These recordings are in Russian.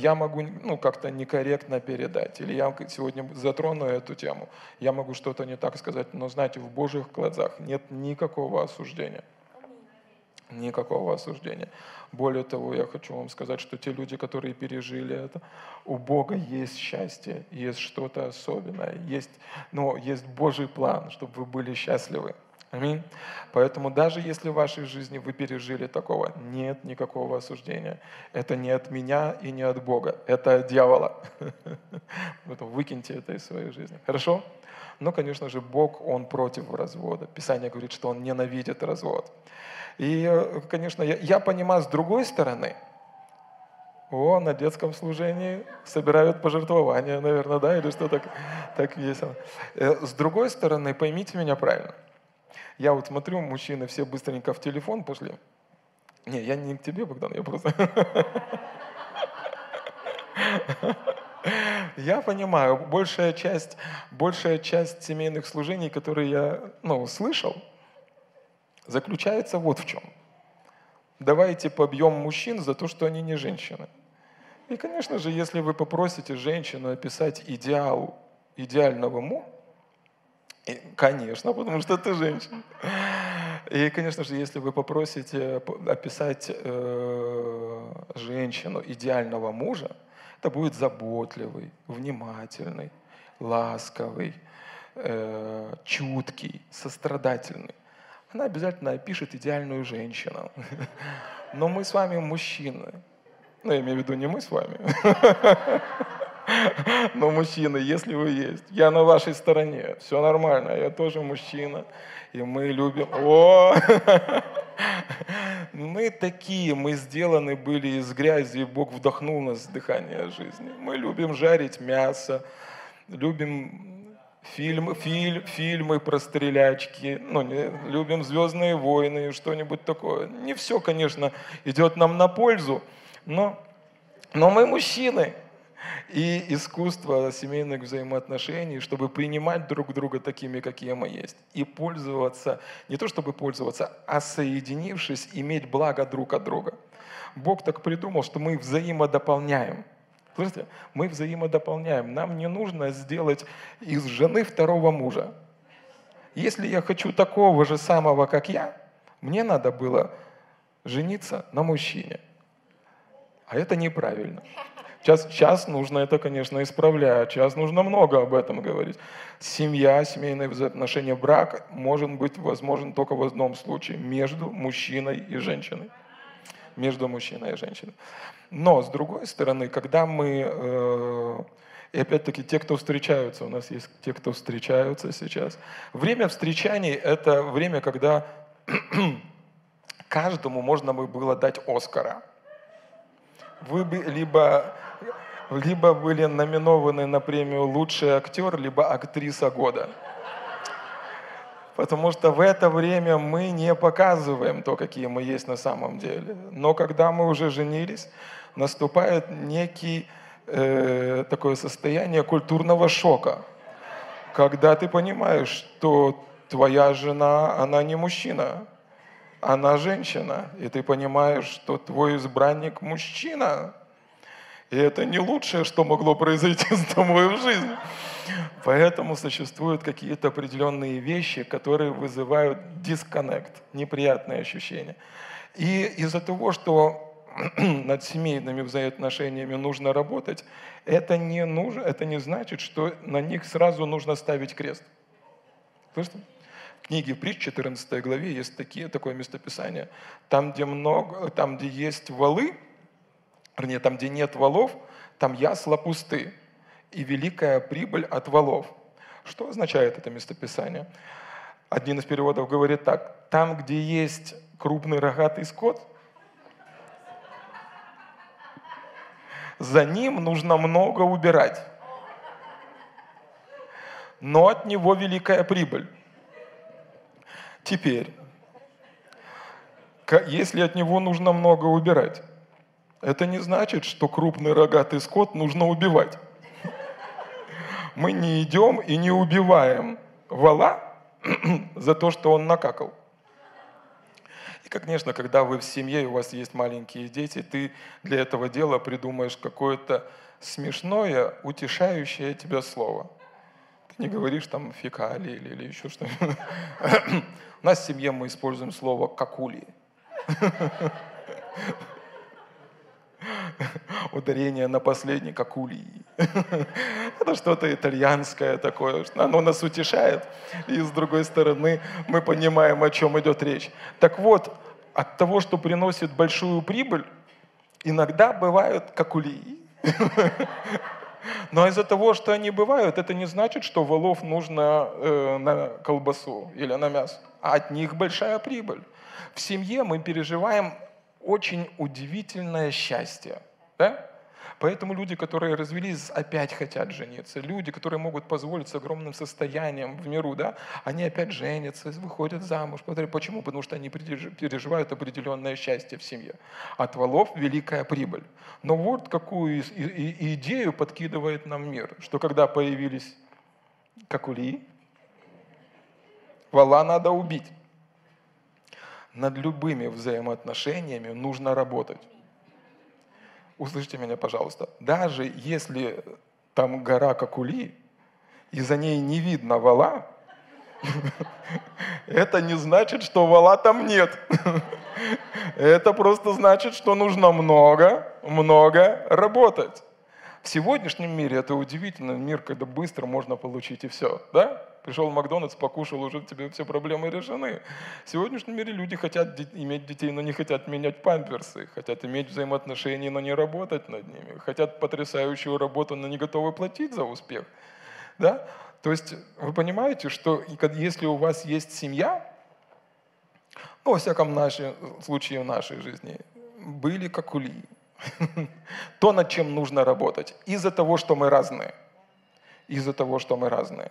я могу ну, как-то некорректно передать, или я сегодня затрону эту тему, я могу что-то не так сказать, но знаете, в Божьих глазах нет никакого осуждения. Никакого осуждения. Более того, я хочу вам сказать, что те люди, которые пережили это, у Бога есть счастье, есть что-то особенное, есть, ну, есть Божий план, чтобы вы были счастливы. Аминь. Поэтому даже если в вашей жизни вы пережили такого, нет никакого осуждения. Это не от меня и не от Бога, это от дьявола. Поэтому выкиньте это из своей жизни. Хорошо? Но, конечно же, Бог, Он против развода. Писание говорит, что Он ненавидит развод. И, конечно, я, я понимаю с другой стороны, о, на детском служении собирают пожертвования, наверное, да, или что так, так весело. Э, с другой стороны, поймите меня правильно – я вот смотрю, мужчины все быстренько в телефон пошли. Не, я не к тебе, Богдан, я просто... Я понимаю, большая часть, большая часть семейных служений, которые я ну, слышал, заключается вот в чем. Давайте побьем мужчин за то, что они не женщины. И, конечно же, если вы попросите женщину описать идеал идеального мужа, и, конечно, потому что ты женщина. И, конечно же, если вы попросите описать э, женщину идеального мужа, это будет заботливый, внимательный, ласковый, э, чуткий, сострадательный. Она обязательно опишет идеальную женщину. Но мы с вами мужчины. Ну, я имею в виду не мы с вами. Но мужчины, если вы есть, я на вашей стороне, все нормально, я тоже мужчина, и мы любим... О! Мы такие, мы сделаны были из грязи, и Бог вдохнул нас дыхание жизни. Мы любим жарить мясо, любим фильмы, фильм, фильмы про стрелячки, ну, не, любим «Звездные войны» и что-нибудь такое. Не все, конечно, идет нам на пользу, но, но мы мужчины, и искусство семейных взаимоотношений, чтобы принимать друг друга такими, какие мы есть, и пользоваться, не то чтобы пользоваться, а соединившись, иметь благо друг от друга. Бог так придумал, что мы взаимодополняем. Слышите? Мы взаимодополняем. Нам не нужно сделать из жены второго мужа. Если я хочу такого же самого, как я, мне надо было жениться на мужчине. А это неправильно. Сейчас, сейчас нужно это, конечно, исправлять. Сейчас нужно много об этом говорить. Семья, семейные взаимоотношения, брак может быть возможен только в одном случае. Между мужчиной и женщиной. Между мужчиной и женщиной. Но, с другой стороны, когда мы... Э, и опять-таки, те, кто встречаются, у нас есть те, кто встречаются сейчас. Время встречаний – это время, когда каждому можно было дать Оскара. Вы бы либо либо были номинованы на премию «Лучший актер», либо «Актриса года». Потому что в это время мы не показываем то, какие мы есть на самом деле. Но когда мы уже женились, наступает некий э, такое состояние культурного шока, когда ты понимаешь, что твоя жена, она не мужчина, она женщина, и ты понимаешь, что твой избранник мужчина, и это не лучшее, что могло произойти с тобой в жизни. Поэтому существуют какие-то определенные вещи, которые вызывают дисконнект, неприятные ощущения. И из-за того, что над семейными взаимоотношениями нужно работать, это не, нужно, это не значит, что на них сразу нужно ставить крест. Слышите? В книге Притч, 14 главе, есть такие, такое местописание. Там, где, много, там, где есть валы, вернее, там, где нет валов, там ясла пусты, и великая прибыль от валов. Что означает это местописание? Один из переводов говорит так. Там, где есть крупный рогатый скот, за ним нужно много убирать. Но от него великая прибыль. Теперь, если от него нужно много убирать, это не значит, что крупный рогатый скот нужно убивать. Мы не идем и не убиваем вала за то, что он накакал. И, конечно, когда вы в семье, и у вас есть маленькие дети, ты для этого дела придумаешь какое-то смешное, утешающее тебя слово. Ты не говоришь там фекалии или, или еще что-нибудь. У нас в семье мы используем слово «какули». Ударение на последний «какули». Это что-то итальянское такое, оно нас утешает. И с другой стороны, мы понимаем, о чем идет речь. Так вот, от того, что приносит большую прибыль, иногда бывают какули. Но из-за того, что они бывают, это не значит, что волов нужно э, на колбасу или на мясо. От них большая прибыль. В семье мы переживаем очень удивительное счастье. Да? Поэтому люди, которые развелись, опять хотят жениться. Люди, которые могут позволить с огромным состоянием в миру, да, они опять женятся, выходят замуж. Почему? Потому что они переживают определенное счастье в семье. От валов великая прибыль. Но вот какую идею подкидывает нам мир, что когда появились какули, вала надо убить. Над любыми взаимоотношениями нужно работать услышьте меня, пожалуйста, даже если там гора Какули, и за ней не видно вала, это не значит, что вала там нет. Это просто значит, что нужно много, много работать. В сегодняшнем мире это удивительно, мир, когда быстро можно получить и все, да? Пришел в Макдональдс, покушал, уже тебе все проблемы решены. В сегодняшнем мире люди хотят иметь детей, но не хотят менять памперсы, хотят иметь взаимоотношения, но не работать над ними, хотят потрясающую работу, но не готовы платить за успех. Да? То есть вы понимаете, что если у вас есть семья, ну, во всяком нашем, случае в нашей жизни, были как ули, то, над чем нужно работать, из-за того, что мы разные. Из-за того, что мы разные.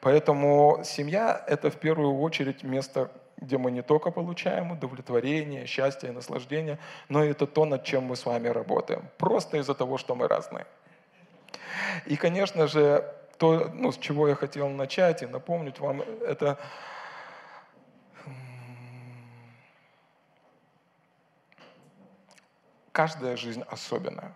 Поэтому семья – это в первую очередь место, где мы не только получаем удовлетворение, счастье и наслаждение, но и это то, над чем мы с вами работаем. Просто из-за того, что мы разные. И, конечно же, то, ну, с чего я хотел начать и напомнить вам, это каждая жизнь особенная,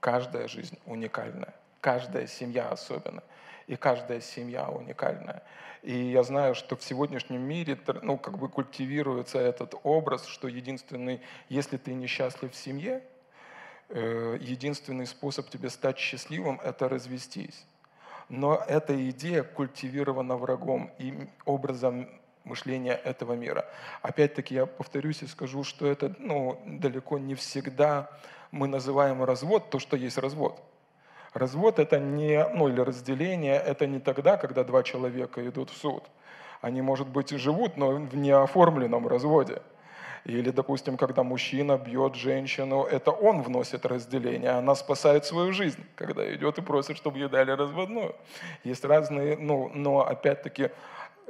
каждая жизнь уникальная, каждая семья особенная и каждая семья уникальная. И я знаю, что в сегодняшнем мире ну, как бы культивируется этот образ, что единственный, если ты несчастлив в семье, э, единственный способ тебе стать счастливым – это развестись. Но эта идея культивирована врагом и образом мышления этого мира. Опять-таки я повторюсь и скажу, что это ну, далеко не всегда мы называем развод то, что есть развод. Развод это не, ну или разделение, это не тогда, когда два человека идут в суд. Они, может быть, и живут, но в неоформленном разводе. Или, допустим, когда мужчина бьет женщину, это он вносит разделение, а она спасает свою жизнь, когда идет и просит, чтобы ей дали разводную. Есть разные, ну, но опять-таки,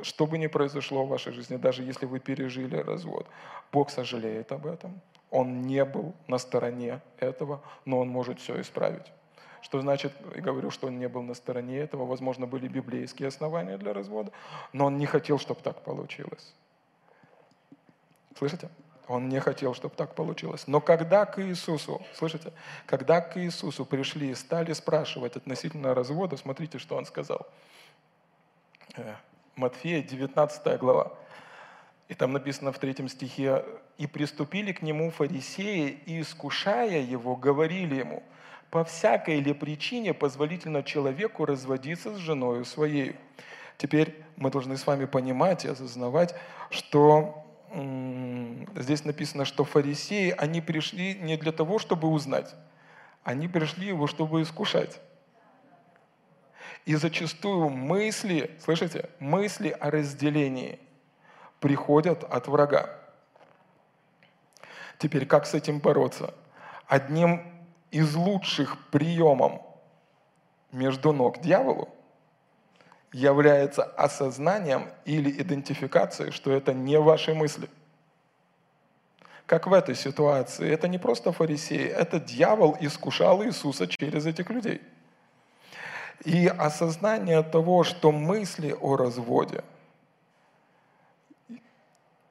что бы ни произошло в вашей жизни, даже если вы пережили развод, Бог сожалеет об этом. Он не был на стороне этого, но Он может все исправить. Что значит, я говорю, что он не был на стороне этого, возможно, были библейские основания для развода, но он не хотел, чтобы так получилось. Слышите? Он не хотел, чтобы так получилось. Но когда к Иисусу, слышите, когда к Иисусу пришли и стали спрашивать относительно развода, смотрите, что он сказал. Э, Матфея, 19 глава. И там написано в третьем стихе, «И приступили к нему фарисеи, и, искушая его, говорили ему, по всякой ли причине позволительно человеку разводиться с женой своей. Теперь мы должны с вами понимать и осознавать, что здесь написано, что фарисеи, они пришли не для того, чтобы узнать, они пришли его, чтобы искушать. И зачастую мысли, слышите, мысли о разделении приходят от врага. Теперь как с этим бороться? Одним из лучших приемом между ног дьяволу является осознанием или идентификацией, что это не ваши мысли. Как в этой ситуации, это не просто фарисеи, это дьявол искушал Иисуса через этих людей. И осознание того, что мысли о разводе,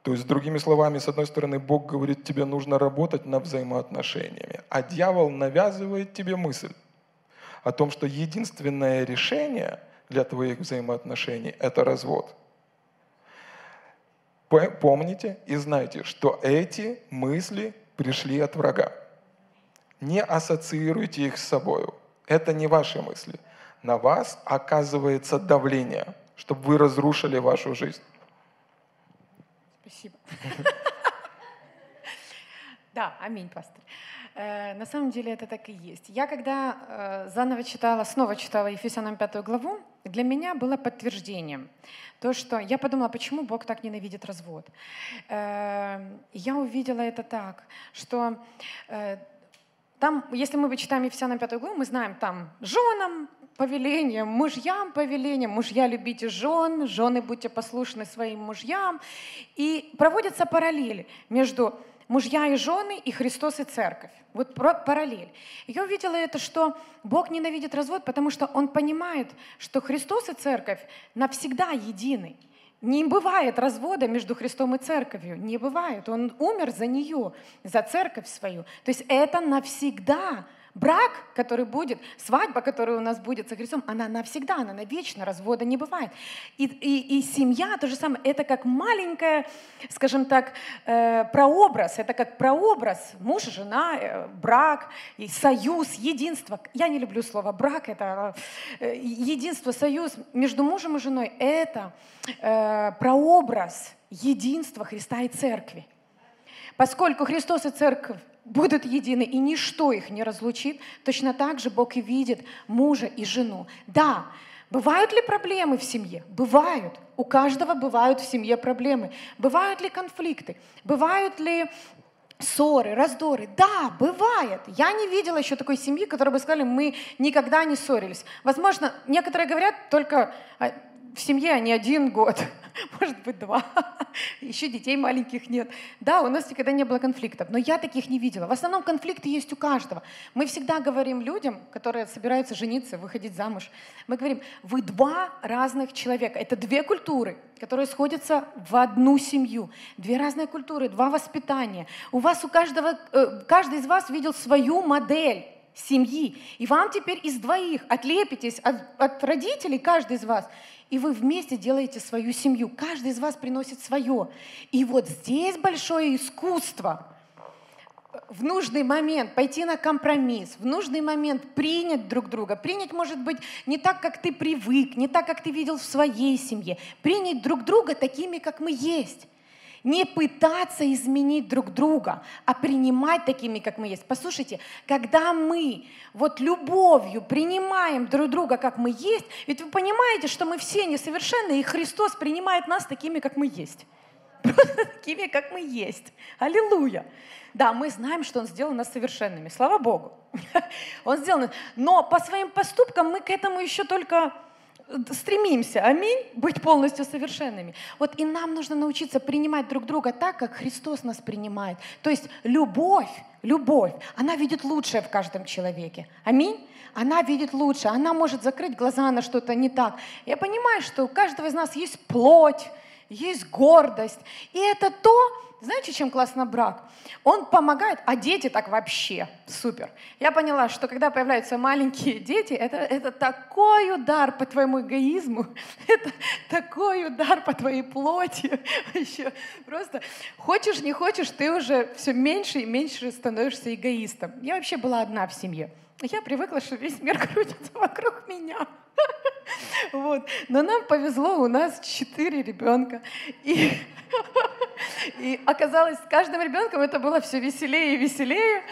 То есть, другими словами, с одной стороны, Бог говорит, тебе нужно работать над взаимоотношениями, а дьявол навязывает тебе мысль о том, что единственное решение для твоих взаимоотношений – это развод. Помните и знайте, что эти мысли пришли от врага. Не ассоциируйте их с собой. Это не ваши мысли. На вас оказывается давление, чтобы вы разрушили вашу жизнь. Спасибо. Да, аминь, пастор. Э, на самом деле это так и есть. Я когда э, заново читала, снова читала Ефесянам пятую главу, для меня было подтверждением то, что я подумала, почему Бог так ненавидит развод. Э, я увидела это так, что там, если мы читаем Ефесянам пятую главу, мы знаем там женам повеление, мужьям повеление, мужья любите жен, жены будьте послушны своим мужьям. И проводятся параллели между мужья и жены, и Христос и церковь. Вот параллель. Я увидела это, что Бог ненавидит развод, потому что Он понимает, что Христос и церковь навсегда едины. Не бывает развода между Христом и церковью. Не бывает. Он умер за нее, за церковь свою. То есть это навсегда Брак, который будет, свадьба, которая у нас будет со Христом, она навсегда, она навечно, развода не бывает. И, и, и семья, то же самое, это как маленькая, скажем так, э, прообраз, это как прообраз муж и жена, э, брак, и союз, единство. Я не люблю слово брак, это э, единство, союз между мужем и женой, это э, прообраз единства Христа и церкви. Поскольку Христос и церковь будут едины, и ничто их не разлучит, точно так же Бог и видит мужа и жену. Да, бывают ли проблемы в семье? Бывают. У каждого бывают в семье проблемы. Бывают ли конфликты? Бывают ли ссоры, раздоры. Да, бывает. Я не видела еще такой семьи, которая бы сказали, мы никогда не ссорились. Возможно, некоторые говорят только а, в семье они один год, может быть, два. Еще детей маленьких нет. Да, у нас никогда не было конфликтов, но я таких не видела. В основном конфликты есть у каждого. Мы всегда говорим людям, которые собираются жениться, выходить замуж, мы говорим, вы два разных человека. Это две культуры, которые сходятся в одну семью. Две разные культуры, два воспитания. У вас у каждого, э, каждый из вас видел свою модель семьи. И вам теперь из двоих отлепитесь от, от родителей, каждый из вас, и вы вместе делаете свою семью. Каждый из вас приносит свое. И вот здесь большое искусство в нужный момент пойти на компромисс, в нужный момент принять друг друга. Принять, может быть, не так, как ты привык, не так, как ты видел в своей семье. Принять друг друга такими, как мы есть не пытаться изменить друг друга, а принимать такими, как мы есть. Послушайте, когда мы вот любовью принимаем друг друга, как мы есть, ведь вы понимаете, что мы все несовершенны, и Христос принимает нас такими, как мы есть. Просто такими, как мы есть. Аллилуйя. Да, мы знаем, что Он сделал нас совершенными. Слава Богу. Он сделал Но по своим поступкам мы к этому еще только стремимся, аминь, быть полностью совершенными. Вот и нам нужно научиться принимать друг друга так, как Христос нас принимает. То есть любовь, любовь, она видит лучшее в каждом человеке. Аминь. Она видит лучше, она может закрыть глаза на что-то не так. Я понимаю, что у каждого из нас есть плоть, есть гордость. И это то, знаете, чем классно брак? Он помогает, а дети так вообще супер. Я поняла, что когда появляются маленькие дети, это, это такой удар по твоему эгоизму, это такой удар по твоей плоти. Вообще, просто хочешь, не хочешь, ты уже все меньше и меньше становишься эгоистом. Я вообще была одна в семье. Я привыкла, что весь мир крутится вокруг меня. Вот. Но нам повезло, у нас четыре ребенка. И, и оказалось, с каждым ребенком это было все веселее и веселее.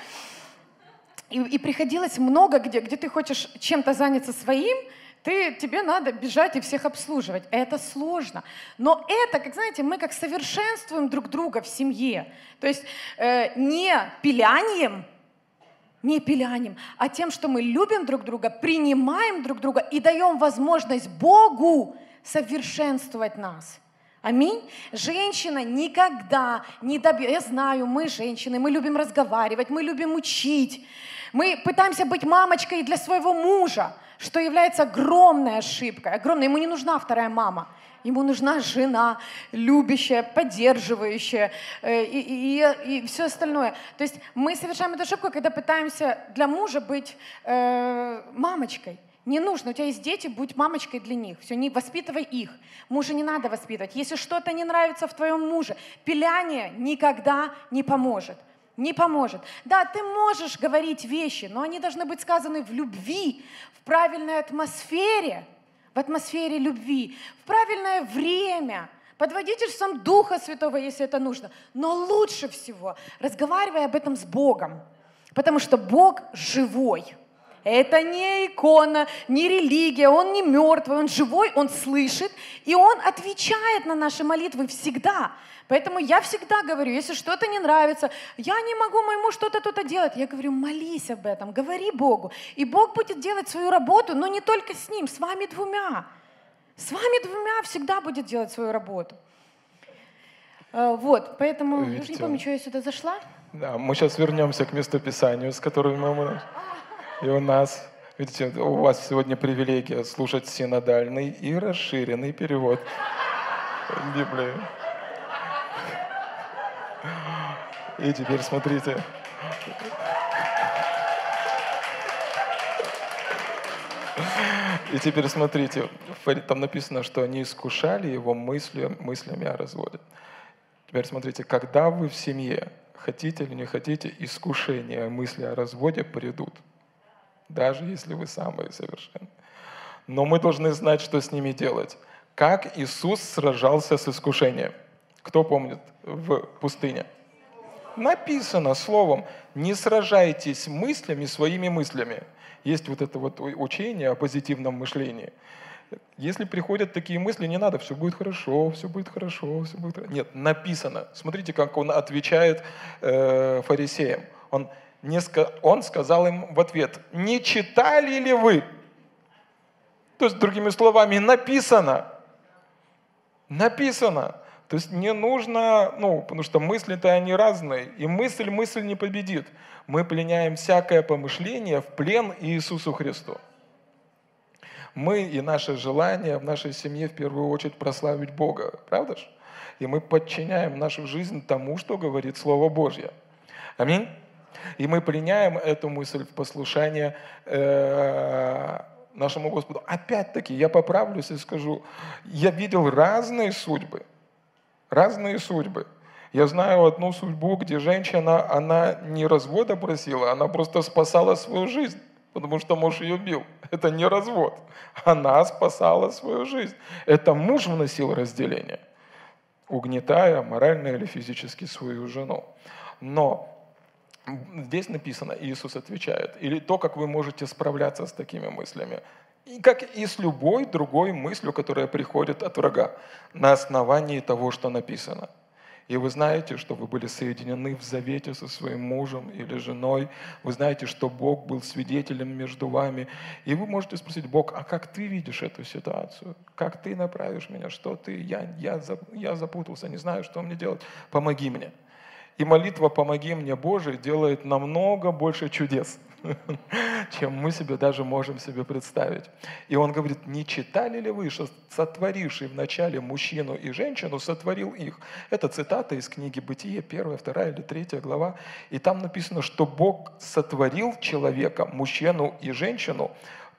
И, и приходилось много где, где ты хочешь чем-то заняться своим, ты, тебе надо бежать и всех обслуживать. Это сложно. Но это, как знаете, мы как совершенствуем друг друга в семье. То есть э, не пилянием, не пилянем, а тем, что мы любим друг друга, принимаем друг друга и даем возможность Богу совершенствовать нас. Аминь. Женщина никогда не добьется. Я знаю, мы женщины, мы любим разговаривать, мы любим учить. Мы пытаемся быть мамочкой для своего мужа. Что является огромной ошибкой, огромной. Ему не нужна вторая мама. Ему нужна жена, любящая, поддерживающая э, и, и, и все остальное. То есть мы совершаем эту ошибку, когда пытаемся для мужа быть э, мамочкой. Не нужно, у тебя есть дети, будь мамочкой для них. Все, не воспитывай их. Мужа не надо воспитывать. Если что-то не нравится в твоем муже, пиляние никогда не поможет. Не поможет. Да, ты можешь говорить вещи, но они должны быть сказаны в любви, в правильной атмосфере, в атмосфере любви, в правильное время, под водительством Духа Святого, если это нужно. Но лучше всего разговаривай об этом с Богом, потому что Бог живой. Это не икона, не религия, он не мертвый, он живой, он слышит, и он отвечает на наши молитвы всегда. Поэтому я всегда говорю, если что-то не нравится, я не могу моему что-то тут делать, я говорю, молись об этом, говори Богу. И Бог будет делать свою работу, но не только с ним, с вами двумя. С вами двумя всегда будет делать свою работу. Э, вот, поэтому, Видите, не помню, что я сюда зашла. Да, мы сейчас вернемся к местописанию, с которым мы... И у нас, видите, у вас сегодня привилегия слушать синодальный и расширенный перевод Библии. И теперь смотрите. И теперь смотрите, там написано, что они искушали его мысли, мыслями о разводе. Теперь смотрите, когда вы в семье, хотите или не хотите, искушения, мысли о разводе придут. Даже если вы самые совершенные. Но мы должны знать, что с ними делать. Как Иисус сражался с искушением. Кто помнит в пустыне? написано словом, не сражайтесь мыслями своими мыслями. Есть вот это вот учение о позитивном мышлении. Если приходят такие мысли, не надо, все будет хорошо, все будет хорошо, все будет хорошо. Нет, написано. Смотрите, как он отвечает э, фарисеям. Он, не, он сказал им в ответ, не читали ли вы? То есть, другими словами, написано. Написано. То есть не нужно, ну, потому что мысли-то они разные, и мысль мысль не победит. Мы пленяем всякое помышление в плен Иисусу Христу. Мы и наше желание в нашей семье в первую очередь прославить Бога, правда же? И мы подчиняем нашу жизнь тому, что говорит Слово Божье. Аминь. И мы пленяем эту мысль в послушание э, нашему Господу. Опять-таки, я поправлюсь и скажу, я видел разные судьбы – разные судьбы. Я знаю одну судьбу, где женщина, она не развода просила, она просто спасала свою жизнь, потому что муж ее бил. Это не развод. Она спасала свою жизнь. Это муж вносил разделение, угнетая морально или физически свою жену. Но здесь написано, Иисус отвечает, или то, как вы можете справляться с такими мыслями. И как и с любой другой мыслью, которая приходит от врага, на основании того, что написано. И вы знаете, что вы были соединены в завете со своим мужем или женой. Вы знаете, что Бог был свидетелем между вами. И вы можете спросить, Бог, а как ты видишь эту ситуацию? Как ты направишь меня? Что ты? Я, я, я запутался, не знаю, что мне делать. Помоги мне. И молитва «Помоги мне, Боже» делает намного больше чудес, чем мы себе даже можем себе представить. И он говорит, не читали ли вы, что сотворивший вначале мужчину и женщину сотворил их? Это цитата из книги «Бытие», первая, вторая или третья глава. И там написано, что Бог сотворил человека, мужчину и женщину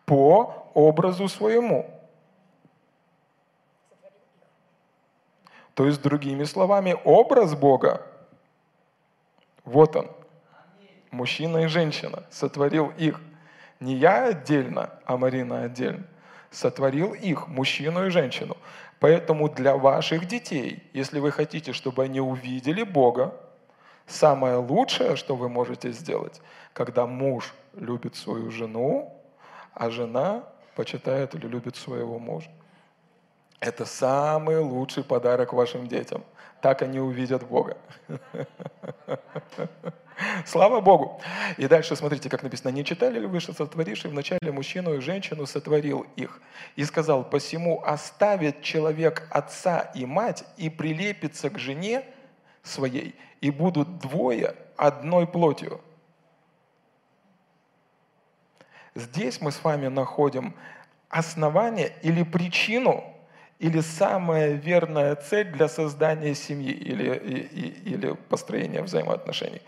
по образу своему. То есть, другими словами, образ Бога вот он, мужчина и женщина, сотворил их. Не я отдельно, а Марина отдельно. Сотворил их, мужчину и женщину. Поэтому для ваших детей, если вы хотите, чтобы они увидели Бога, самое лучшее, что вы можете сделать, когда муж любит свою жену, а жена почитает или любит своего мужа. Это самый лучший подарок вашим детям – так они увидят Бога. Слава Богу. И дальше смотрите, как написано. «Не читали ли вы, что сотворивший вначале мужчину и женщину сотворил их? И сказал, посему оставит человек отца и мать и прилепится к жене своей, и будут двое одной плотью». Здесь мы с вами находим основание или причину, или самая верная цель для создания семьи или, и, или построения взаимоотношений.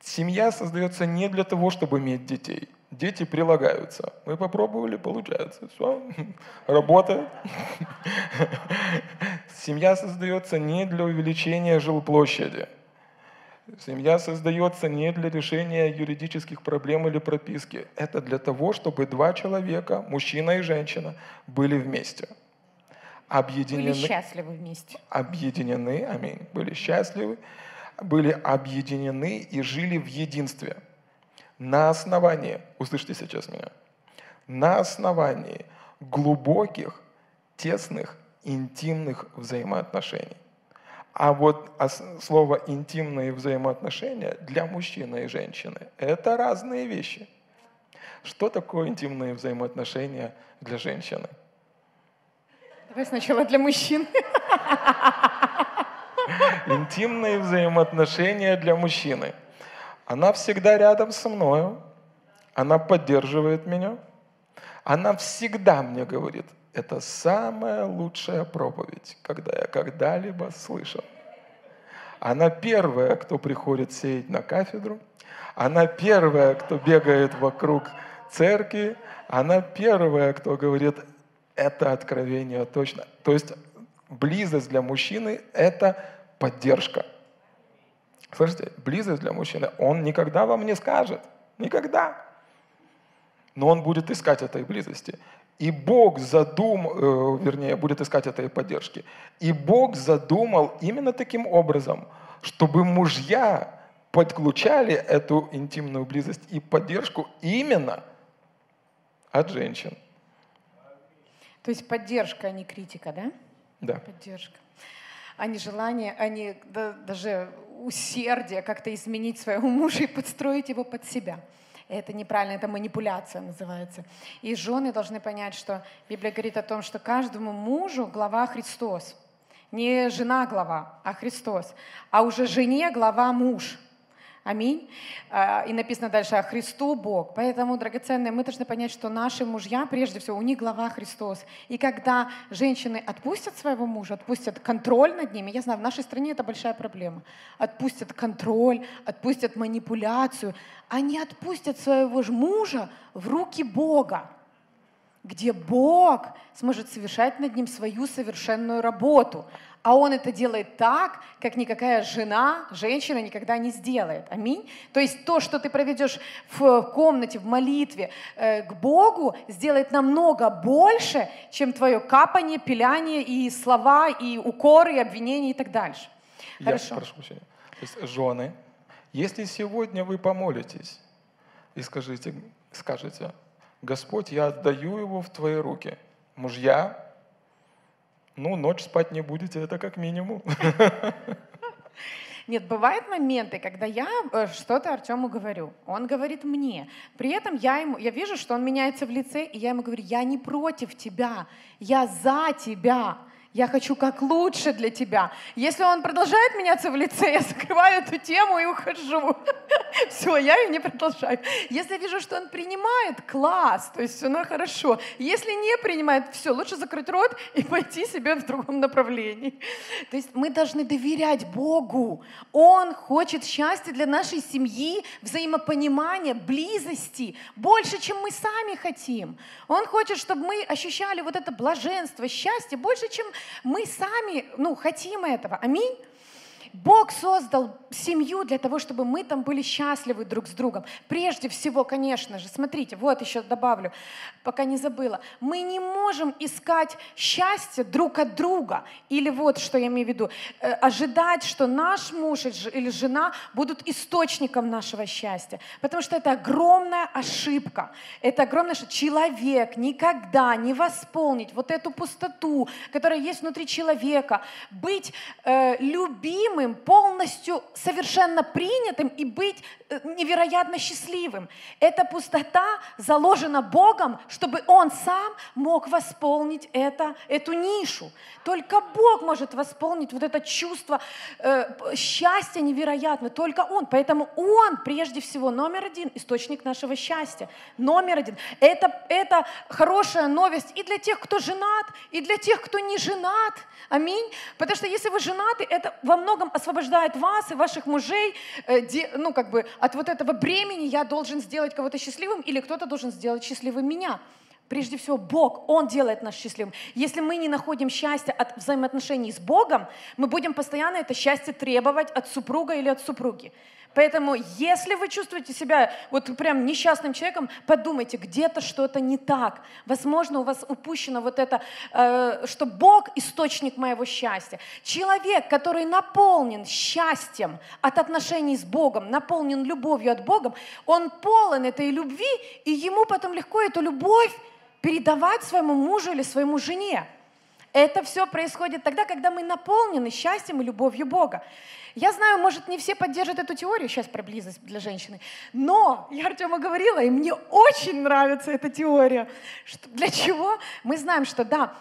Семья создается не для того, чтобы иметь детей. Дети прилагаются. Мы попробовали, получается. Все, работает. Семья создается не для увеличения жилплощади. Семья создается не для решения юридических проблем или прописки. Это для того, чтобы два человека, мужчина и женщина, были вместе. Объединены, были счастливы вместе. Объединены, аминь, были счастливы, были объединены и жили в единстве. На основании, услышьте сейчас меня, на основании глубоких, тесных, интимных взаимоотношений. А вот слово «интимные взаимоотношения» для мужчины и женщины – это разные вещи. Что такое интимные взаимоотношения для женщины? Давай сначала для мужчин. Интимные взаимоотношения для мужчины. Она всегда рядом со мною, она поддерживает меня, она всегда мне говорит, это самая лучшая проповедь, когда я когда-либо слышал. Она первая, кто приходит сеять на кафедру. Она первая, кто бегает вокруг церкви. Она первая, кто говорит, это откровение точно. То есть близость для мужчины – это поддержка. Слышите, близость для мужчины, он никогда вам не скажет. Никогда. Но он будет искать этой близости. И Бог задумал, э, вернее, будет искать этой поддержки. И Бог задумал именно таким образом, чтобы мужья подключали эту интимную близость и поддержку именно от женщин. То есть поддержка, а не критика, да? Да. Поддержка. А не желание, а не да, даже усердие как-то изменить своего мужа и подстроить его под себя. Это неправильно, это манипуляция называется. И жены должны понять, что Библия говорит о том, что каждому мужу глава Христос. Не жена глава, а Христос. А уже жене глава муж. Аминь. А, и написано дальше, а Христу Бог. Поэтому, драгоценные, мы должны понять, что наши мужья, прежде всего, у них глава Христос. И когда женщины отпустят своего мужа, отпустят контроль над ними, я знаю, в нашей стране это большая проблема, отпустят контроль, отпустят манипуляцию, они отпустят своего мужа в руки Бога где Бог сможет совершать над ним свою совершенную работу. А он это делает так, как никакая жена, женщина никогда не сделает. Аминь. То есть то, что ты проведешь в комнате, в молитве э, к Богу, сделает намного больше, чем твое капание, пиляние и слова, и укоры, и обвинения и так дальше. Я Хорошо. прошу прощения. То есть, жены, если сегодня вы помолитесь и скажите, скажете, Господь, я отдаю его в твои руки. Мужья, ну, ночь спать не будете, это как минимум. Нет, бывают моменты, когда я э, что-то Артему говорю, он говорит мне. При этом я, ему, я вижу, что он меняется в лице, и я ему говорю, я не против тебя, я за тебя. Я хочу как лучше для тебя. Если он продолжает меняться в лице, я закрываю эту тему и ухожу. Все, я ее не продолжаю. Если вижу, что он принимает, класс, то есть все ну, хорошо. Если не принимает, все, лучше закрыть рот и пойти себе в другом направлении. То есть мы должны доверять Богу. Он хочет счастья для нашей семьи, взаимопонимания, близости, больше, чем мы сами хотим. Он хочет, чтобы мы ощущали вот это блаженство, счастье больше, чем мы сами ну, хотим этого. Аминь. Бог создал семью для того, чтобы мы там были счастливы друг с другом. Прежде всего, конечно же, смотрите, вот еще добавлю, пока не забыла. Мы не можем искать счастье друг от друга. Или вот, что я имею в виду, э, ожидать, что наш муж или жена будут источником нашего счастья. Потому что это огромная ошибка. Это огромное, что человек никогда не восполнит вот эту пустоту, которая есть внутри человека. Быть э, любимым любимым, полностью совершенно принятым и быть э, невероятно счастливым. Эта пустота заложена Богом, чтобы Он сам мог восполнить это, эту нишу. Только Бог может восполнить вот это чувство э, счастья невероятно, только Он. Поэтому Он прежде всего номер один, источник нашего счастья. Номер один. Это, это хорошая новость и для тех, кто женат, и для тех, кто не женат. Аминь. Потому что если вы женаты, это во многом освобождает вас и ваших мужей э, ну, как бы, от вот этого бремени «я должен сделать кого-то счастливым» или «кто-то должен сделать счастливым меня». Прежде всего, Бог, Он делает нас счастливым. Если мы не находим счастья от взаимоотношений с Богом, мы будем постоянно это счастье требовать от супруга или от супруги. Поэтому, если вы чувствуете себя вот прям несчастным человеком, подумайте, где-то что-то не так. Возможно, у вас упущено вот это, э, что Бог источник моего счастья. Человек, который наполнен счастьем от отношений с Богом, наполнен любовью от Бога, он полон этой любви, и ему потом легко эту любовь передавать своему мужу или своему жене. Это все происходит тогда, когда мы наполнены счастьем и любовью Бога. Я знаю, может, не все поддержат эту теорию, сейчас про близость для женщины, но я Артему говорила, и мне очень нравится эта теория. Что, для чего? Мы знаем, что да,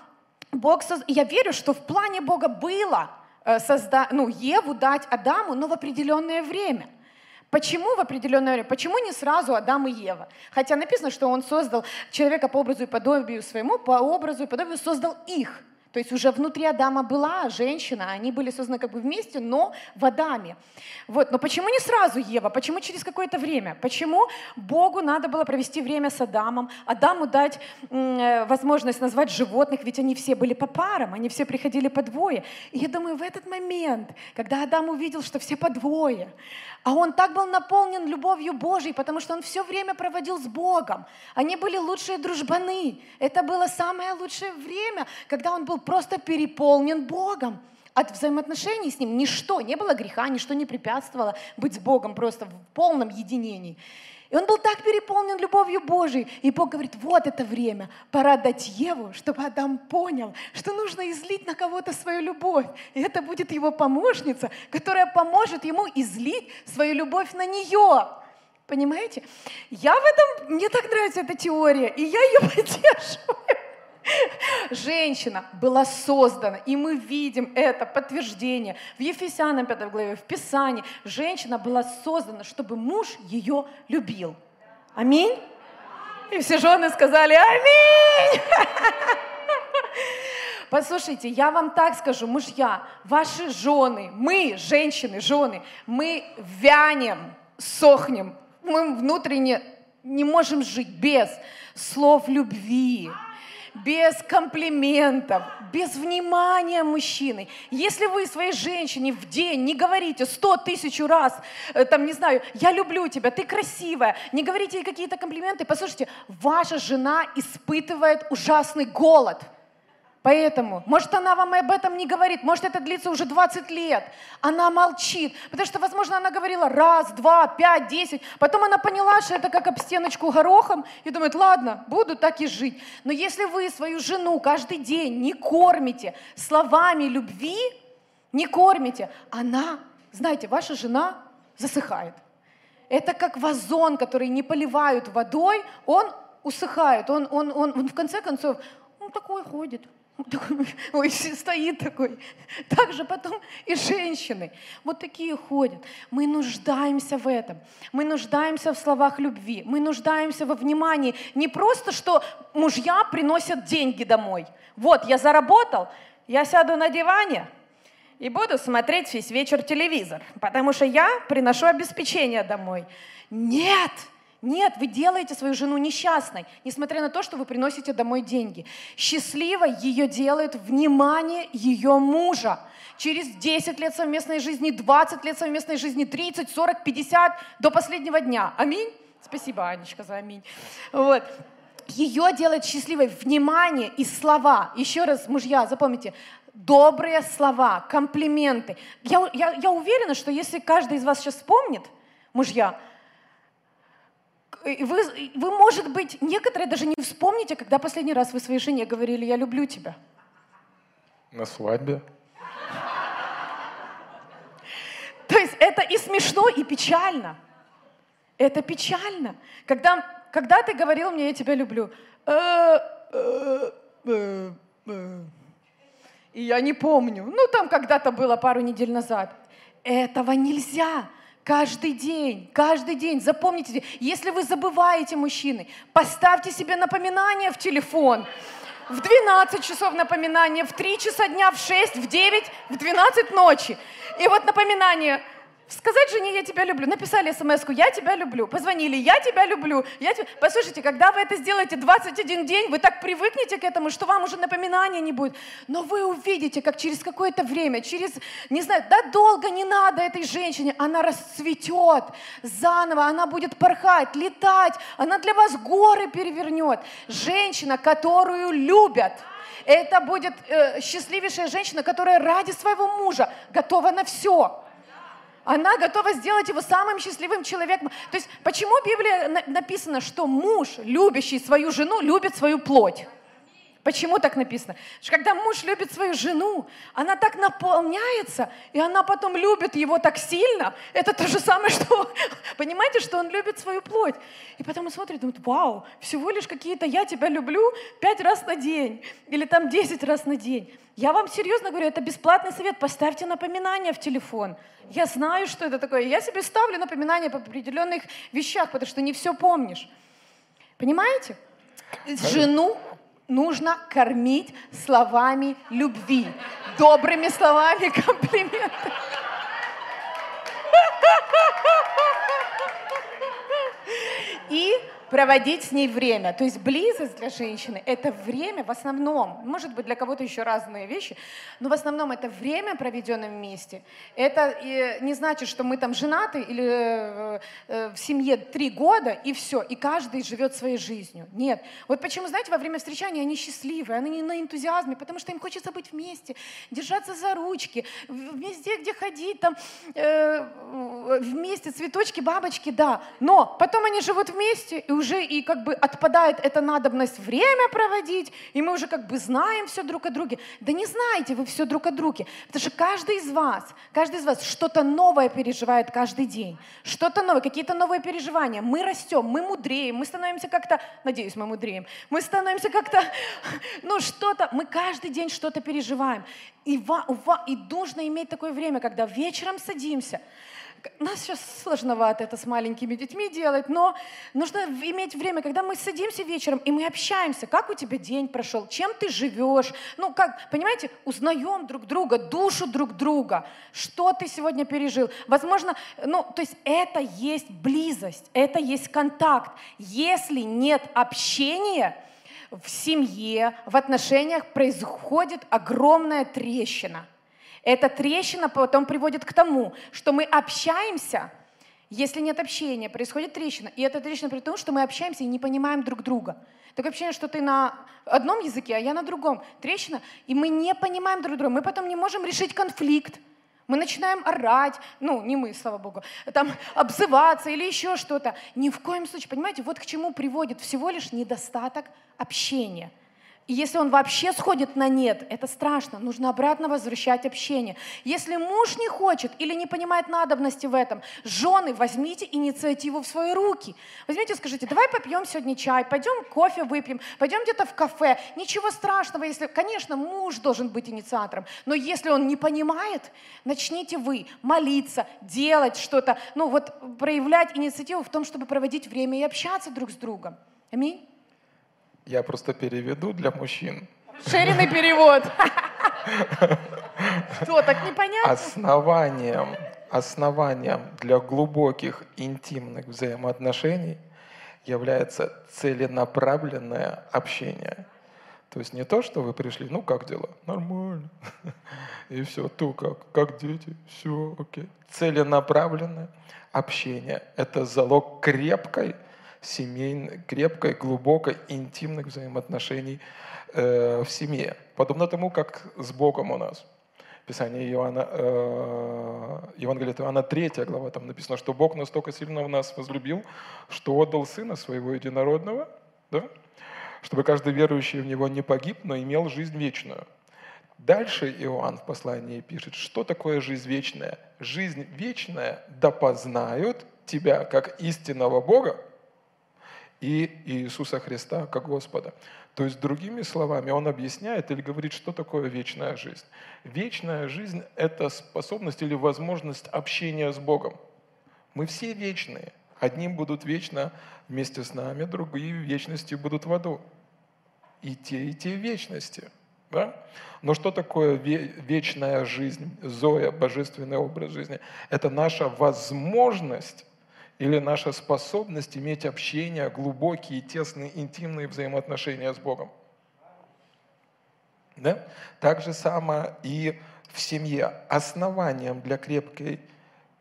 Бог соз... Я верю, что в плане Бога было э, созда... ну, Еву дать Адаму, но в определенное время. Почему в определенное время? Почему не сразу Адам и Ева? Хотя написано, что он создал человека по образу и подобию своему, по образу и подобию создал их. То есть уже внутри Адама была женщина, они были созданы как бы вместе, но в Адаме. Вот. Но почему не сразу Ева? Почему через какое-то время? Почему Богу надо было провести время с Адамом, Адаму дать э, возможность назвать животных, ведь они все были по парам, они все приходили по двое. И я думаю, в этот момент, когда Адам увидел, что все по двое, а он так был наполнен любовью Божьей, потому что он все время проводил с Богом. Они были лучшие дружбаны. Это было самое лучшее время, когда он был просто переполнен Богом. От взаимоотношений с Ним ничто, не было греха, ничто не препятствовало быть с Богом просто в полном единении. И он был так переполнен любовью Божией. И Бог говорит, вот это время, пора дать Еву, чтобы Адам понял, что нужно излить на кого-то свою любовь. И это будет его помощница, которая поможет ему излить свою любовь на нее. Понимаете? Я в этом, мне так нравится эта теория, и я ее поддерживаю. Женщина была создана, и мы видим это подтверждение в Ефесянам 5 главе, в Писании. Женщина была создана, чтобы муж ее любил. Аминь. И все жены сказали «Аминь!» Послушайте, я вам так скажу, мужья, ваши жены, мы, женщины, жены, мы вянем, сохнем, мы внутренне не можем жить без слов любви, без комплиментов, без внимания мужчины. Если вы своей женщине в день не говорите сто тысяч раз, э, там, не знаю, я люблю тебя, ты красивая, не говорите ей какие-то комплименты, послушайте, ваша жена испытывает ужасный голод – Поэтому, может, она вам об этом не говорит, может, это длится уже 20 лет. Она молчит, потому что, возможно, она говорила раз, два, пять, десять. Потом она поняла, что это как об стеночку горохом, и думает, ладно, буду так и жить. Но если вы свою жену каждый день не кормите словами любви, не кормите, она, знаете, ваша жена засыхает. Это как вазон, который не поливают водой, он усыхает, он, он, он, он в конце концов, он такой ходит, Ой, стоит такой. Так же потом и женщины. Вот такие ходят. Мы нуждаемся в этом. Мы нуждаемся в словах любви. Мы нуждаемся во внимании. Не просто, что мужья приносят деньги домой. Вот, я заработал, я сяду на диване и буду смотреть весь вечер телевизор, потому что я приношу обеспечение домой. Нет! Нет, вы делаете свою жену несчастной, несмотря на то, что вы приносите домой деньги. Счастливой ее делает внимание ее мужа. Через 10 лет совместной жизни, 20 лет совместной жизни, 30, 40, 50 до последнего дня. Аминь. Спасибо, Анечка, за аминь. Вот. Ее делает счастливой внимание и слова. Еще раз, мужья, запомните, добрые слова, комплименты. Я, я, я уверена, что если каждый из вас сейчас вспомнит, мужья, вы, вы, может быть, некоторые даже не вспомните, когда последний раз вы своей жене говорили «я люблю тебя». На свадьбе. То есть это и смешно, и печально. Это печально. Когда, когда ты говорил мне, я тебя люблю, «Э, э, э, и я не помню, ну там когда-то было пару недель назад. Этого нельзя. Каждый день, каждый день, запомните, если вы забываете, мужчины, поставьте себе напоминание в телефон. В 12 часов напоминание, в 3 часа дня, в 6, в 9, в 12 ночи. И вот напоминание – Сказать жене «я тебя люблю». Написали смс «я тебя люблю». Позвонили «я тебя люблю». Я тебя... Послушайте, когда вы это сделаете 21 день, вы так привыкнете к этому, что вам уже напоминания не будет. Но вы увидите, как через какое-то время, через, не знаю, да долго не надо этой женщине, она расцветет заново, она будет порхать, летать, она для вас горы перевернет. Женщина, которую любят. Это будет э, счастливейшая женщина, которая ради своего мужа готова на все. Она готова сделать его самым счастливым человеком. То есть почему в Библии написано, что муж, любящий свою жену, любит свою плоть? Почему так написано? Что когда муж любит свою жену, она так наполняется, и она потом любит его так сильно. Это то же самое, что, понимаете, что он любит свою плоть. И потом он смотрит, думает, вау, всего лишь какие-то «я тебя люблю» пять раз на день или там десять раз на день. Я вам серьезно говорю, это бесплатный совет. Поставьте напоминание в телефон. Я знаю, что это такое. Я себе ставлю напоминания по определенных вещах, потому что не все помнишь. Понимаете? Жену нужно кормить словами любви, добрыми словами комплиментов. И проводить с ней время. То есть близость для женщины – это время в основном, может быть, для кого-то еще разные вещи, но в основном это время, проведенное вместе. Это не значит, что мы там женаты или э, э, в семье три года, и все, и каждый живет своей жизнью. Нет. Вот почему, знаете, во время встречания они счастливые, они на энтузиазме, потому что им хочется быть вместе, держаться за ручки, везде, где ходить, там, э, вместе, цветочки, бабочки, да. Но потом они живут вместе, и уже и как бы отпадает эта надобность время проводить, и мы уже как бы знаем все друг о друге. Да не знаете вы все друг о друге, потому что каждый из вас, каждый из вас что-то новое переживает каждый день, что-то новое, какие-то новые переживания. Мы растем, мы мудреем, мы становимся как-то, надеюсь, мы мудреем, мы становимся как-то, ну что-то, мы каждый день что-то переживаем. И, ва, ва, и нужно иметь такое время, когда вечером садимся, нас сейчас сложновато это с маленькими детьми делать, но нужно иметь время, когда мы садимся вечером и мы общаемся, как у тебя день прошел, чем ты живешь, ну как, понимаете, узнаем друг друга, душу друг друга, что ты сегодня пережил. Возможно, ну, то есть это есть близость, это есть контакт. Если нет общения, в семье, в отношениях происходит огромная трещина – эта трещина потом приводит к тому, что мы общаемся, если нет общения, происходит трещина. И эта трещина к тому, что мы общаемся и не понимаем друг друга. Такое ощущение, что ты на одном языке, а я на другом. Трещина, и мы не понимаем друг друга. Мы потом не можем решить конфликт. Мы начинаем орать, ну, не мы, слава богу, там, обзываться или еще что-то. Ни в коем случае, понимаете, вот к чему приводит всего лишь недостаток общения – и если он вообще сходит на нет, это страшно, нужно обратно возвращать общение. Если муж не хочет или не понимает надобности в этом, жены, возьмите инициативу в свои руки. Возьмите, скажите, давай попьем сегодня чай, пойдем кофе выпьем, пойдем где-то в кафе. Ничего страшного, если, конечно, муж должен быть инициатором, но если он не понимает, начните вы молиться, делать что-то, ну вот проявлять инициативу в том, чтобы проводить время и общаться друг с другом. Аминь. Я просто переведу для мужчин. Шеренный перевод. Что, так непонятно? Основанием, основанием для глубоких интимных взаимоотношений является целенаправленное общение. То есть не то, что вы пришли, ну как дела? Нормально. И все, то как? Как дети? Все, окей. Целенаправленное общение – это залог крепкой семейной, крепкой, глубокой, интимных взаимоотношений э, в семье. Подобно тому, как с Богом у нас. Писание Иоанна, э, Евангелие Иоанна 3 глава, там написано, что Бог настолько сильно в нас возлюбил, что отдал Сына Своего Единородного, да? чтобы каждый верующий в Него не погиб, но имел жизнь вечную. Дальше Иоанн в послании пишет, что такое жизнь вечная. Жизнь вечная да тебя как истинного Бога и Иисуса Христа как Господа. То есть, другими словами, он объясняет или говорит, что такое вечная жизнь. Вечная жизнь – это способность или возможность общения с Богом. Мы все вечные. Одни будут вечно вместе с нами, другие вечности будут в аду. И те, и те вечности – да? Но что такое вечная жизнь, Зоя, божественный образ жизни? Это наша возможность или наша способность иметь общение, глубокие, тесные, интимные взаимоотношения с Богом. Да? Так же самое и в семье. Основанием для крепкой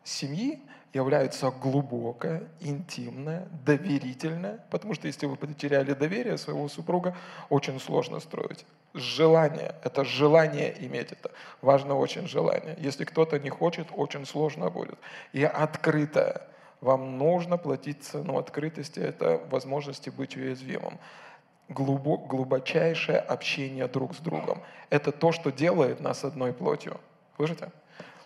семьи является глубокое, интимное, доверительное, потому что если вы потеряли доверие своего супруга, очень сложно строить. Желание, это желание иметь это. Важно очень желание. Если кто-то не хочет, очень сложно будет. И открытое. Вам нужно платить цену открытости, это возможности быть уязвимым. Глубок, глубочайшее общение друг с другом. Это то, что делает нас одной плотью. Слышите?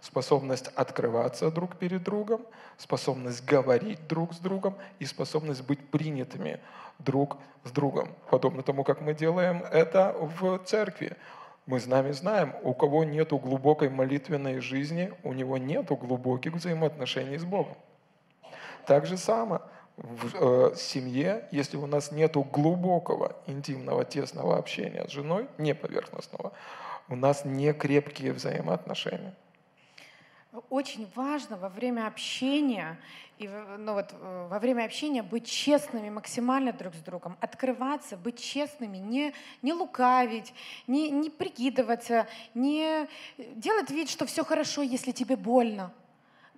способность открываться друг перед другом, способность говорить друг с другом и способность быть принятыми друг с другом. Подобно тому, как мы делаем это в церкви. Мы с нами знаем, у кого нет глубокой молитвенной жизни, у него нет глубоких взаимоотношений с Богом. Так же самое в э, семье, если у нас нет глубокого, интимного, тесного общения с женой, не поверхностного, у нас не крепкие взаимоотношения. Очень важно во время общения и ну вот, э, во время общения быть честными максимально друг с другом, открываться, быть честными, не, не лукавить, не, не прикидываться, не делать вид, что все хорошо, если тебе больно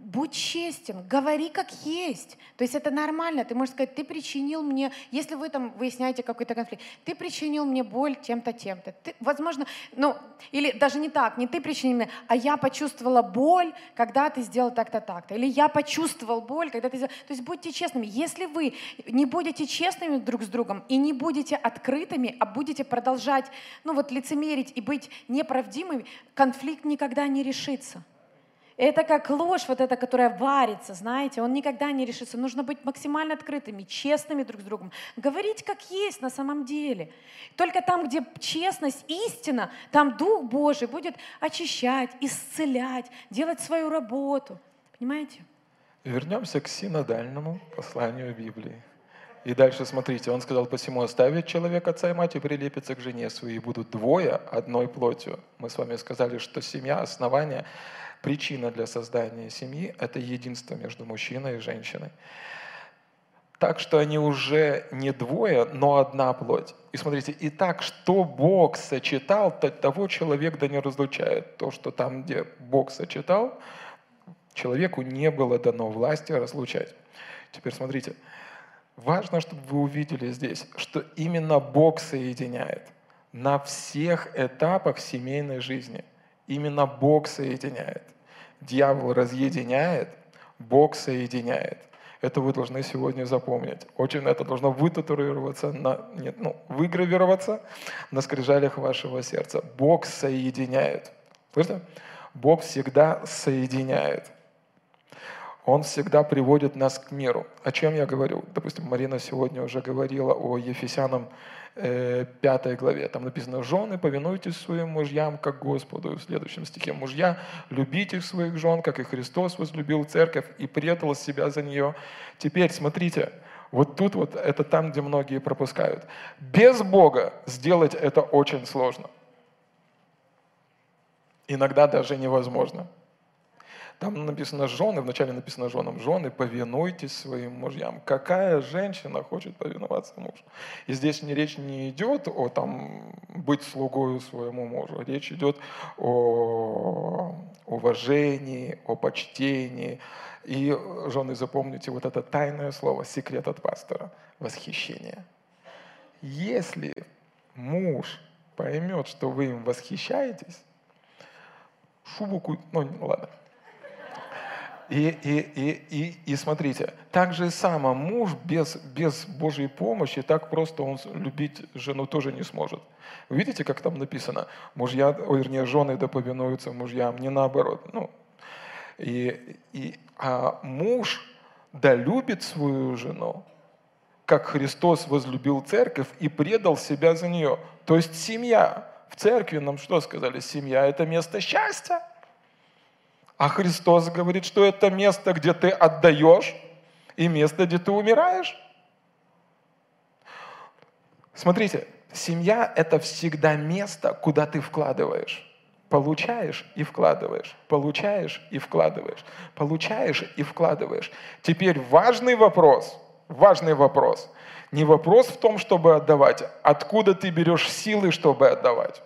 будь честен, говори как есть. То есть это нормально. Ты можешь сказать, ты причинил мне, если вы там выясняете какой-то конфликт, ты причинил мне боль тем-то, тем-то. Ты, возможно, ну, или даже не так, не ты причинил мне, а я почувствовала боль, когда ты сделал так-то, так-то. Или я почувствовал боль, когда ты сделал... То есть будьте честными. Если вы не будете честными друг с другом и не будете открытыми, а будете продолжать, ну вот лицемерить и быть неправдимыми, конфликт никогда не решится. Это как ложь, вот эта, которая варится, знаете, он никогда не решится. Нужно быть максимально открытыми, честными друг с другом. Говорить как есть на самом деле. Только там, где честность, истина, там Дух Божий будет очищать, исцелять, делать свою работу. Понимаете? Вернемся к синодальному посланию Библии. И дальше смотрите, он сказал, посему оставит человек отца и мать и прилепится к жене своей, и будут двое одной плотью. Мы с вами сказали, что семья, основание Причина для создания семьи – это единство между мужчиной и женщиной. Так что они уже не двое, но одна плоть. И смотрите, и так, что Бог сочетал, того человек да не разлучает. То, что там, где Бог сочетал, человеку не было дано власти разлучать. Теперь смотрите, важно, чтобы вы увидели здесь, что именно Бог соединяет на всех этапах семейной жизни. Именно Бог соединяет. Дьявол разъединяет, Бог соединяет. Это вы должны сегодня запомнить. Очень это должно вытатуироваться, на, нет, ну, выгравироваться на скрижалях вашего сердца. Бог соединяет. Слышно? Бог всегда соединяет. Он всегда приводит нас к миру. О чем я говорю? Допустим, Марина сегодня уже говорила о Ефесянам 5 главе. Там написано, жены, повинуйтесь своим мужьям, как Господу. В следующем стихе, мужья, любите своих жен, как и Христос возлюбил церковь и предал себя за нее. Теперь, смотрите, вот тут вот это там, где многие пропускают. Без Бога сделать это очень сложно. Иногда даже невозможно. Там написано жены, вначале написано женам, жены, повинуйтесь своим мужьям. Какая женщина хочет повиноваться мужу? И здесь не, речь не идет о там, быть слугою своему мужу, речь идет о уважении, о почтении. И, жены, запомните вот это тайное слово, секрет от пастора, восхищение. Если муж поймет, что вы им восхищаетесь, шубу, ну ладно, И, и, и, и, и смотрите, так же само муж без, без Божьей помощи так просто он любить жену тоже не сможет. видите, как там написано? Мужья, ой, вернее, жены да повинуются мужьям, не наоборот. Ну, и, и, а муж да любит свою жену, как Христос возлюбил церковь и предал себя за нее. То есть семья. В церкви нам что сказали? Семья – это место счастья. А Христос говорит, что это место, где ты отдаешь, и место, где ты умираешь. Смотрите, семья – это всегда место, куда ты вкладываешь. Получаешь и вкладываешь, получаешь и вкладываешь, получаешь и вкладываешь. Теперь важный вопрос, важный вопрос. Не вопрос в том, чтобы отдавать, откуда ты берешь силы, чтобы отдавать.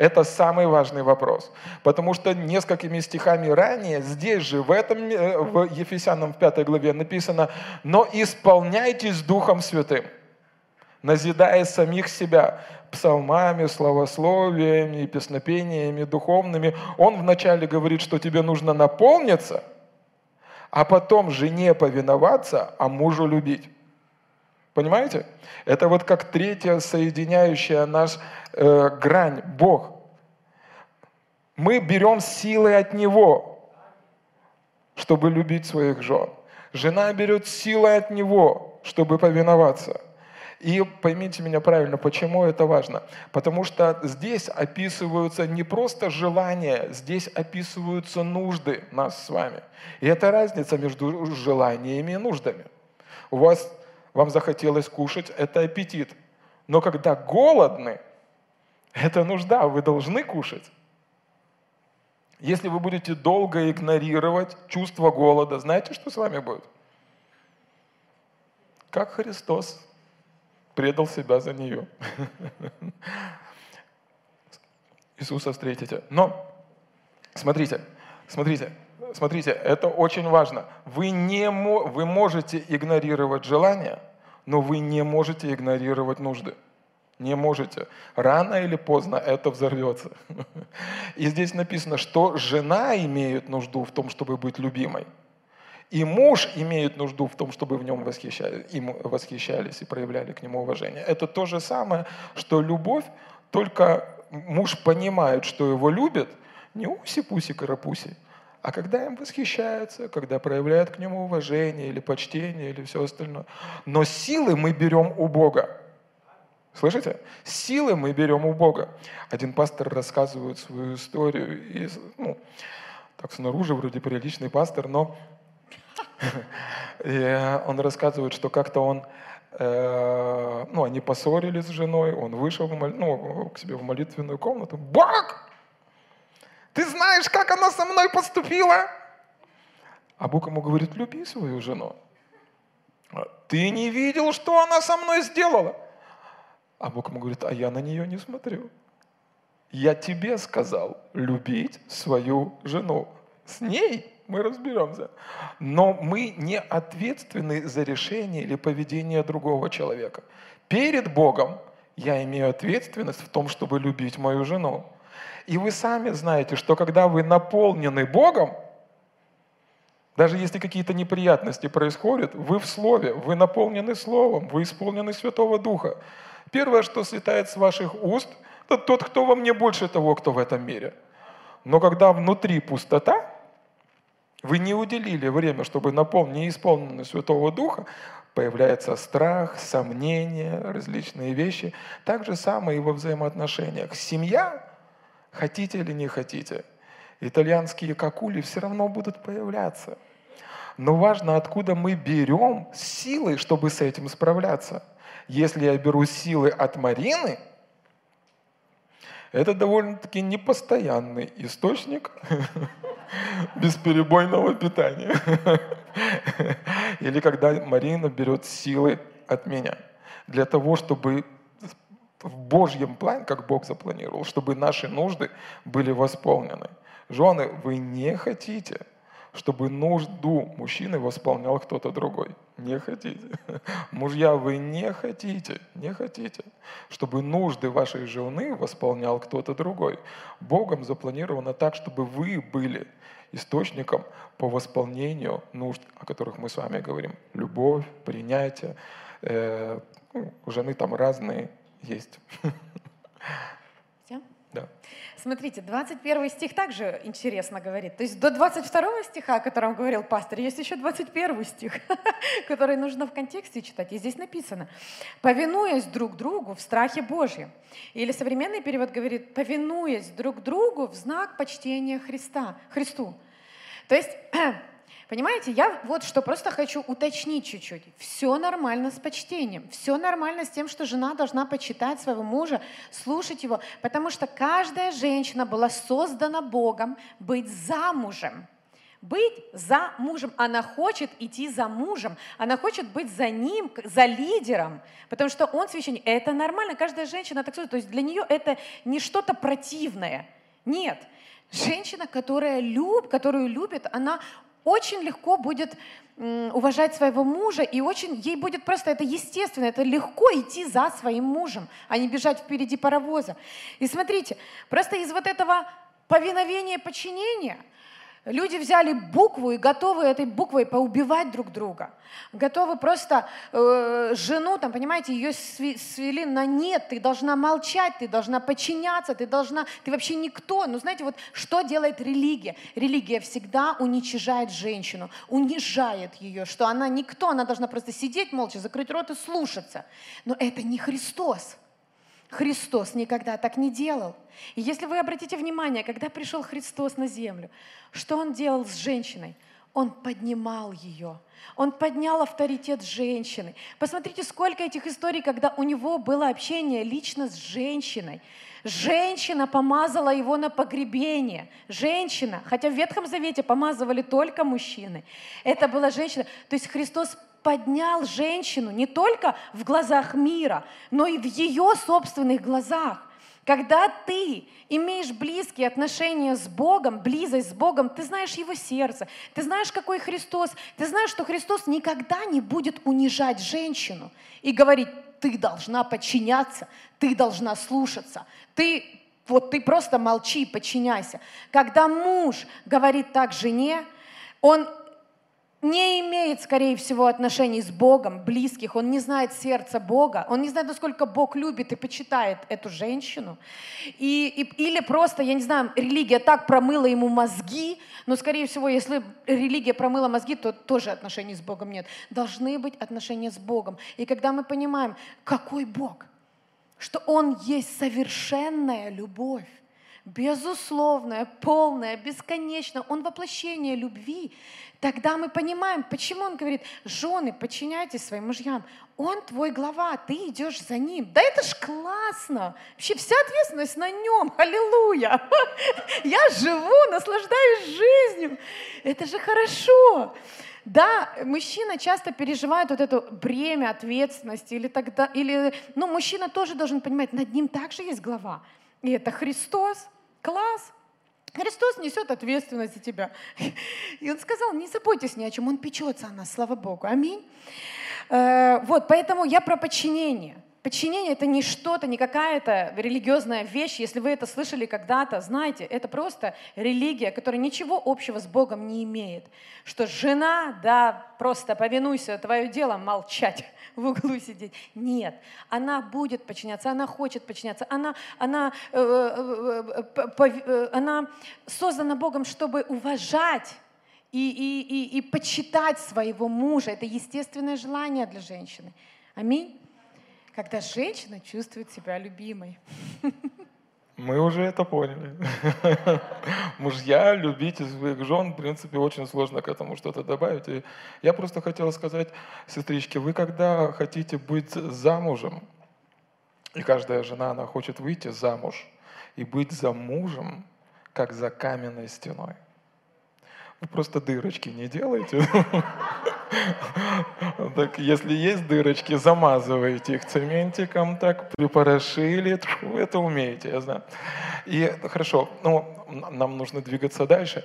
Это самый важный вопрос. Потому что несколькими стихами ранее, здесь же, в этом, э, в Ефесянам в 5 главе написано, «Но исполняйтесь Духом Святым, назидая самих себя псалмами, словословиями, песнопениями духовными». Он вначале говорит, что тебе нужно наполниться, а потом жене повиноваться, а мужу любить. Понимаете? Это вот как третья соединяющая наш э, грань, Бог. Мы берем силы от Него, чтобы любить своих жен. Жена берет силы от Него, чтобы повиноваться. И поймите меня правильно, почему это важно? Потому что здесь описываются не просто желания, здесь описываются нужды нас с вами. И это разница между желаниями и нуждами. У вас вам захотелось кушать, это аппетит. Но когда голодны, это нужда, вы должны кушать. Если вы будете долго игнорировать чувство голода, знаете, что с вами будет? Как Христос предал себя за нее. Иисуса встретите. Но, смотрите, смотрите, смотрите, это очень важно. Вы, не, вы можете игнорировать желания, но вы не можете игнорировать нужды. Не можете. Рано или поздно это взорвется. И здесь написано, что жена имеет нужду в том, чтобы быть любимой. И муж имеет нужду в том, чтобы в нем восхищались, им восхищались и проявляли к нему уважение. Это то же самое, что любовь, только муж понимает, что его любят, не уси-пуси карапуси, а когда им восхищаются, когда проявляют к нему уважение или почтение или все остальное. Но силы мы берем у Бога. Слышите? Силы мы берем у Бога. Один пастор рассказывает свою историю, и, ну, так снаружи вроде приличный пастор, но и он рассказывает, что как-то он, э, ну, они поссорились с женой, он вышел в, ну, к себе в молитвенную комнату. Бог! Ты знаешь, как она со мной поступила? А Бог ему говорит, люби свою жену. Ты не видел, что она со мной сделала? А Бог ему говорит, а я на нее не смотрю. Я тебе сказал любить свою жену. С ней мы разберемся. Но мы не ответственны за решение или поведение другого человека. Перед Богом я имею ответственность в том, чтобы любить мою жену. И вы сами знаете, что когда вы наполнены Богом, даже если какие-то неприятности происходят, вы в Слове, вы наполнены Словом, вы исполнены Святого Духа. Первое, что слетает с ваших уст, это тот, кто во мне больше того, кто в этом мире. Но когда внутри пустота, вы не уделили время, чтобы наполнить исполненный Святого Духа, появляется страх, сомнения, различные вещи. Так же самое и во взаимоотношениях. Семья хотите или не хотите, итальянские какули все равно будут появляться. Но важно, откуда мы берем силы, чтобы с этим справляться. Если я беру силы от Марины, это довольно-таки непостоянный источник бесперебойного питания. Или когда Марина берет силы от меня для того, чтобы в Божьем плане, как Бог запланировал, чтобы наши нужды были восполнены. Жены, вы не хотите, чтобы нужду мужчины восполнял кто-то другой. Не хотите. Мужья, вы не хотите, не хотите, чтобы нужды вашей жены восполнял кто-то другой. Богом запланировано так, чтобы вы были источником по восполнению нужд, о которых мы с вами говорим. Любовь, принятие. Э, ну, у жены там разные есть. Все? Да. Смотрите, 21 стих также интересно говорит. То есть до 22 стиха, о котором говорил пастор, есть еще 21 стих, который нужно в контексте читать. И здесь написано, повинуясь друг другу в страхе Божьем. Или современный перевод говорит, повинуясь друг другу в знак почтения Христа, Христу. То есть Понимаете, я вот что просто хочу уточнить чуть-чуть. Все нормально с почтением, все нормально с тем, что жена должна почитать своего мужа, слушать его, потому что каждая женщина была создана Богом быть замужем. Быть за мужем. Она хочет идти за мужем, она хочет быть за ним, за лидером, потому что он священник. Это нормально, каждая женщина так То есть для нее это не что-то противное. Нет. Женщина, которая люб, которую любит, она очень легко будет уважать своего мужа, и очень ей будет просто это естественно, это легко идти за своим мужем, а не бежать впереди паровоза. И смотрите, просто из вот этого повиновения, подчинения – Люди взяли букву и готовы этой буквой поубивать друг друга. Готовы просто э, жену, там, понимаете, ее свели на нет, ты должна молчать, ты должна подчиняться, ты должна, ты вообще никто. Но знаете, вот что делает религия? Религия всегда уничижает женщину, унижает ее, что она никто, она должна просто сидеть молча, закрыть рот и слушаться. Но это не Христос. Христос никогда так не делал. И если вы обратите внимание, когда пришел Христос на землю, что Он делал с женщиной? Он поднимал ее. Он поднял авторитет женщины. Посмотрите, сколько этих историй, когда у него было общение лично с женщиной. Женщина помазала его на погребение. Женщина, хотя в Ветхом Завете помазывали только мужчины. Это была женщина. То есть Христос поднял женщину не только в глазах мира, но и в ее собственных глазах. Когда ты имеешь близкие отношения с Богом, близость с Богом, ты знаешь Его сердце, ты знаешь, какой Христос, ты знаешь, что Христос никогда не будет унижать женщину и говорить, ты должна подчиняться, ты должна слушаться, ты вот ты просто молчи, подчиняйся. Когда муж говорит так жене, он не имеет, скорее всего, отношений с Богом, близких, он не знает сердца Бога, он не знает, насколько Бог любит и почитает эту женщину. И, и, или просто, я не знаю, религия так промыла ему мозги, но, скорее всего, если религия промыла мозги, то тоже отношений с Богом нет. Должны быть отношения с Богом. И когда мы понимаем, какой Бог, что Он есть совершенная любовь, безусловная, полная, бесконечная, Он воплощение любви, тогда мы понимаем, почему Он говорит, жены, подчиняйтесь своим мужьям. Он твой глава, ты идешь за ним. Да это ж классно! Вообще вся ответственность на нем, аллилуйя! Я живу, наслаждаюсь жизнью. Это же хорошо. Да, мужчина часто переживает вот это бремя ответственности, или тогда, или, ну, мужчина тоже должен понимать, над ним также есть глава. И это Христос. Класс. Христос несет ответственность за тебя. И он сказал, не заботьтесь ни о чем, он печется о нас, слава Богу. Аминь. Э, вот, поэтому я про подчинение. Подчинение это не что-то, не какая-то религиозная вещь. Если вы это слышали когда-то, знайте, это просто религия, которая ничего общего с Богом не имеет. Что жена, да, просто повинуйся, твое дело молчать в углу сидеть. Нет, она будет подчиняться, она хочет подчиняться, она, она, э, э, э, она создана Богом, чтобы уважать и, и, и, и почитать своего мужа. Это естественное желание для женщины. Аминь. Когда женщина чувствует себя любимой. Мы уже это поняли. Мужья, любите своих жен. В принципе, очень сложно к этому что-то добавить. И я просто хотел сказать, сестрички, вы когда хотите быть замужем, и каждая жена, она хочет выйти замуж и быть за мужем, как за каменной стеной. Вы просто дырочки не делайте. Так, если есть дырочки, замазывайте их цементиком, так, припорошили, это умеете, я знаю. И хорошо, ну, нам нужно двигаться дальше.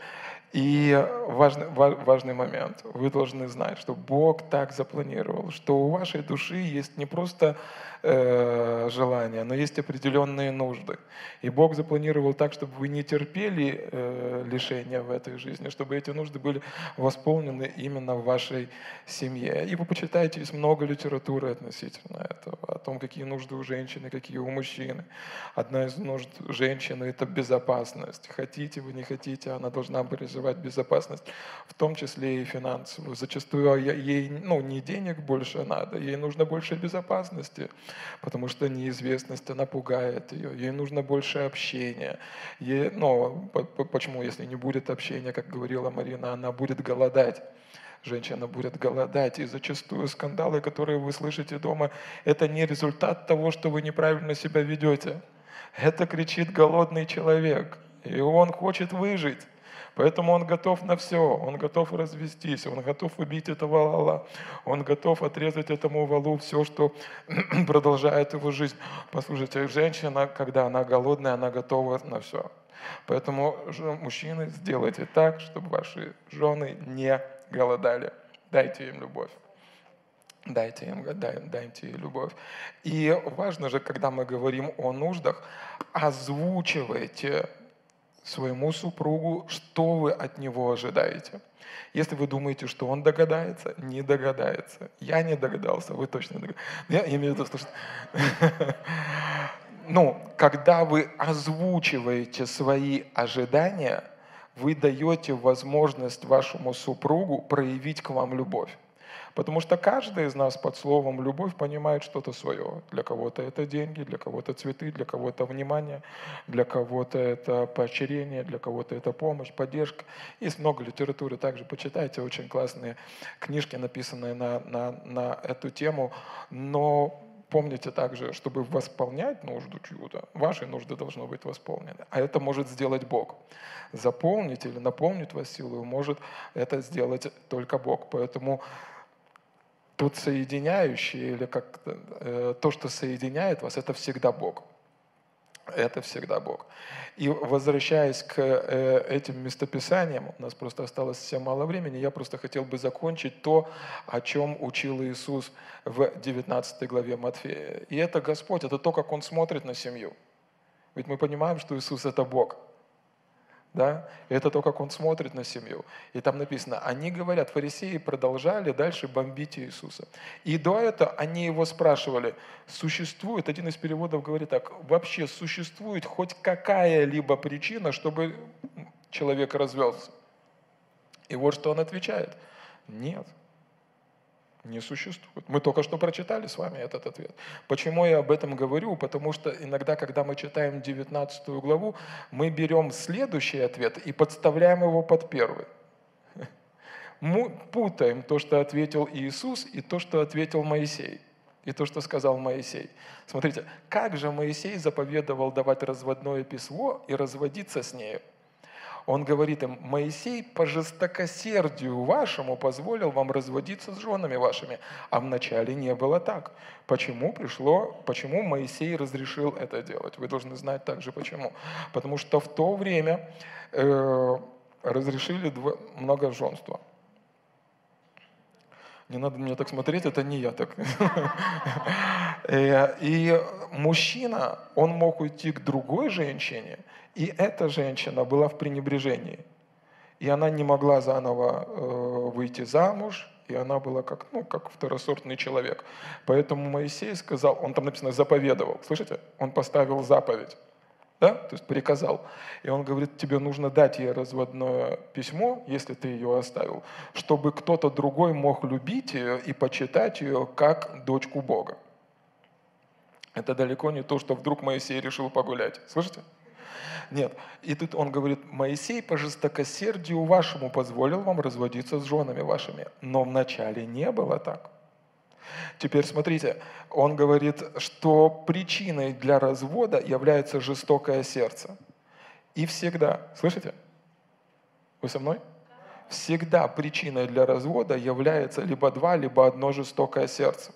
И важный, важный момент. Вы должны знать, что Бог так запланировал, что у вашей души есть не просто э, желания, но есть определенные нужды. И Бог запланировал так, чтобы вы не терпели э, лишения в этой жизни, чтобы эти нужды были восполнены именно в вашей семье. И вы почитаете, есть много литературы относительно этого, о том, какие нужды у женщины, какие у мужчины. Одна из нужд женщины – это безопасность. Хотите вы, не хотите, она должна развивать безопасность, в том числе и финансовую. Зачастую ей ну, не денег больше надо, ей нужно больше безопасности, потому что неизвестность, она пугает ее, ей нужно больше общения. Ей, ну, почему, если не будет общения, как говорила Марина, она будет голодать женщина будет голодать. И зачастую скандалы, которые вы слышите дома, это не результат того, что вы неправильно себя ведете. Это кричит голодный человек, и он хочет выжить. Поэтому он готов на все, он готов развестись, он готов убить этого вала, он готов отрезать этому валу все, что продолжает его жизнь. Послушайте, женщина, когда она голодная, она готова на все. Поэтому, мужчины, сделайте так, чтобы ваши жены не голодали. Дайте им любовь. Дайте им, дай, дайте любовь. И важно же, когда мы говорим о нуждах, озвучивайте своему супругу, что вы от него ожидаете. Если вы думаете, что он догадается, не догадается. Я не догадался, вы точно догадались. Я имею в виду, что... Ну, когда вы озвучиваете свои ожидания, вы даете возможность вашему супругу проявить к вам любовь. Потому что каждый из нас под словом «любовь» понимает что-то свое. Для кого-то это деньги, для кого-то цветы, для кого-то внимание, для кого-то это поощрение, для кого-то это помощь, поддержка. Есть много литературы, также почитайте, очень классные книжки, написанные на, на, на эту тему. Но помните также, чтобы восполнять нужду чью-то, ваши нужды должны быть восполнены. А это может сделать Бог. Заполнить или наполнить вас силой может это сделать только Бог. Поэтому тот соединяющий, или как э, то, что соединяет вас, это всегда Бог. Это всегда Бог. И возвращаясь к э, этим местописаниям, у нас просто осталось совсем мало времени, я просто хотел бы закончить то, о чем учил Иисус в 19 главе Матфея. И это Господь, это то, как Он смотрит на семью. Ведь мы понимаем, что Иисус – это Бог – да? это то, как он смотрит на семью. И там написано, они говорят, фарисеи продолжали дальше бомбить Иисуса. И до этого они его спрашивали, существует, один из переводов говорит так, вообще существует хоть какая-либо причина, чтобы человек развелся? И вот что он отвечает, нет не существует. Мы только что прочитали с вами этот ответ. Почему я об этом говорю? Потому что иногда, когда мы читаем 19 главу, мы берем следующий ответ и подставляем его под первый. Мы путаем то, что ответил Иисус, и то, что ответил Моисей. И то, что сказал Моисей. Смотрите, как же Моисей заповедовал давать разводное письмо и разводиться с нею? Он говорит им, Моисей по жестокосердию вашему позволил вам разводиться с женами вашими, а вначале не было так. Почему пришло, почему Моисей разрешил это делать? Вы должны знать также почему. Потому что в то время э, разрешили дво, многоженство. Не надо мне так смотреть, это не я так. Э, и мужчина, он мог уйти к другой женщине, и эта женщина была в пренебрежении. И она не могла заново э, выйти замуж, и она была как, ну, как второсортный человек. Поэтому Моисей сказал, он там написано заповедовал, слышите? Он поставил заповедь, да? то есть приказал. И он говорит, тебе нужно дать ей разводное письмо, если ты ее оставил, чтобы кто-то другой мог любить ее и почитать ее как дочку Бога. Это далеко не то, что вдруг Моисей решил погулять. Слышите? Нет. И тут он говорит, Моисей по жестокосердию вашему позволил вам разводиться с женами вашими. Но вначале не было так. Теперь смотрите, он говорит, что причиной для развода является жестокое сердце. И всегда, слышите? Вы со мной? Всегда причиной для развода является либо два, либо одно жестокое сердце.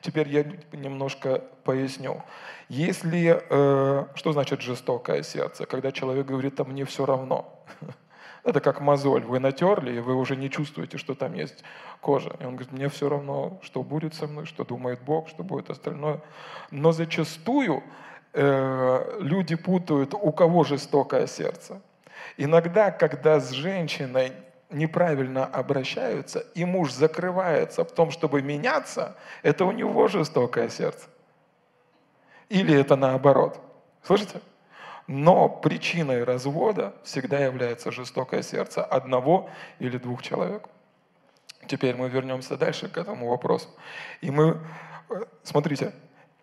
Теперь я немножко поясню. Если, э, что значит жестокое сердце? Когда человек говорит, а мне все равно. Это как мозоль. Вы натерли, и вы уже не чувствуете, что там есть кожа. И он говорит, мне все равно, что будет со мной, что думает Бог, что будет остальное. Но зачастую э, люди путают, у кого жестокое сердце. Иногда, когда с женщиной неправильно обращаются, и муж закрывается в том, чтобы меняться, это у него жестокое сердце. Или это наоборот. Слышите? Но причиной развода всегда является жестокое сердце одного или двух человек. Теперь мы вернемся дальше к этому вопросу. И мы, э, смотрите,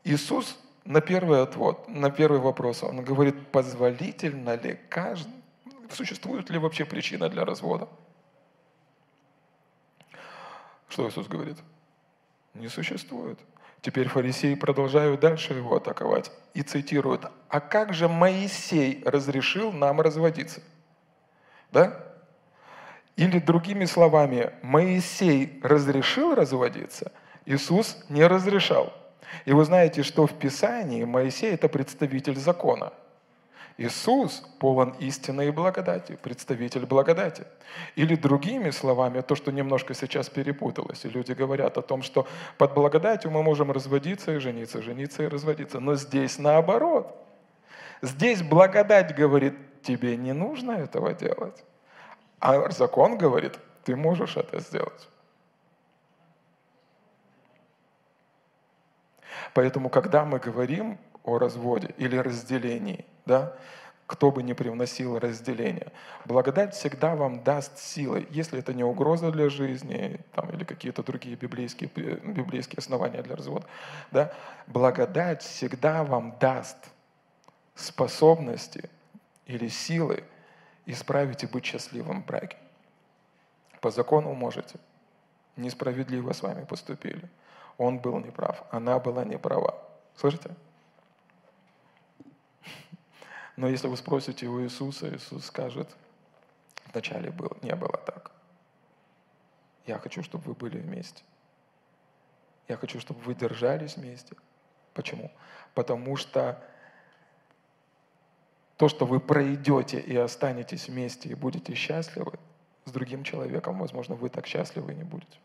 Иисус на первый отвод, на первый вопрос, он говорит, позволительно ли каждый, существует ли вообще причина для развода? Что Иисус говорит? Не существует. Теперь фарисеи продолжают дальше его атаковать и цитируют, а как же Моисей разрешил нам разводиться? Да? Или другими словами, Моисей разрешил разводиться, Иисус не разрешал. И вы знаете, что в Писании Моисей – это представитель закона – Иисус полон истины и благодати, представитель благодати. Или другими словами, то, что немножко сейчас перепуталось, и люди говорят о том, что под благодатью мы можем разводиться и жениться, жениться и разводиться. Но здесь наоборот. Здесь благодать говорит, тебе не нужно этого делать. А закон говорит, ты можешь это сделать. Поэтому, когда мы говорим о разводе или разделении, да, кто бы ни привносил разделение. Благодать всегда вам даст силы, если это не угроза для жизни там, или какие-то другие библейские, библейские основания для развода. Да? Благодать всегда вам даст способности или силы исправить и быть счастливым в браке. По закону можете. Несправедливо с вами поступили. Он был неправ, она была неправа. Слышите? Но если вы спросите у Иисуса, Иисус скажет, вначале было, не было так. Я хочу, чтобы вы были вместе. Я хочу, чтобы вы держались вместе. Почему? Потому что то, что вы пройдете и останетесь вместе и будете счастливы, с другим человеком, возможно, вы так счастливы не будете.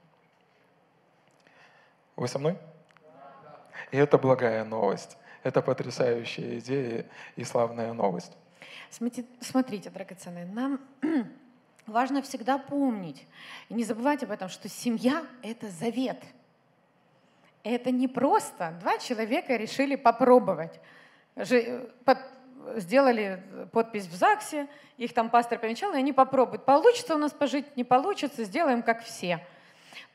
Вы со мной? И это благая новость. Это потрясающая идея и славная новость. Смотрите, драгоценные, нам важно всегда помнить и не забывать об этом, что семья — это завет. Это не просто два человека решили попробовать. Сделали подпись в ЗАГСе, их там пастор помечал, и они попробуют. Получится у нас пожить, не получится, сделаем как все —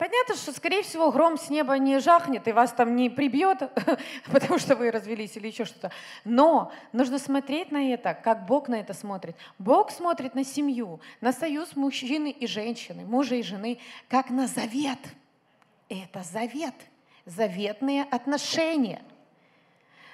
Понятно, что, скорее всего, гром с неба не жахнет и вас там не прибьет, потому что вы развелись или еще что-то. Но нужно смотреть на это, как Бог на это смотрит. Бог смотрит на семью, на союз мужчины и женщины, мужа и жены, как на завет. Это завет, заветные отношения.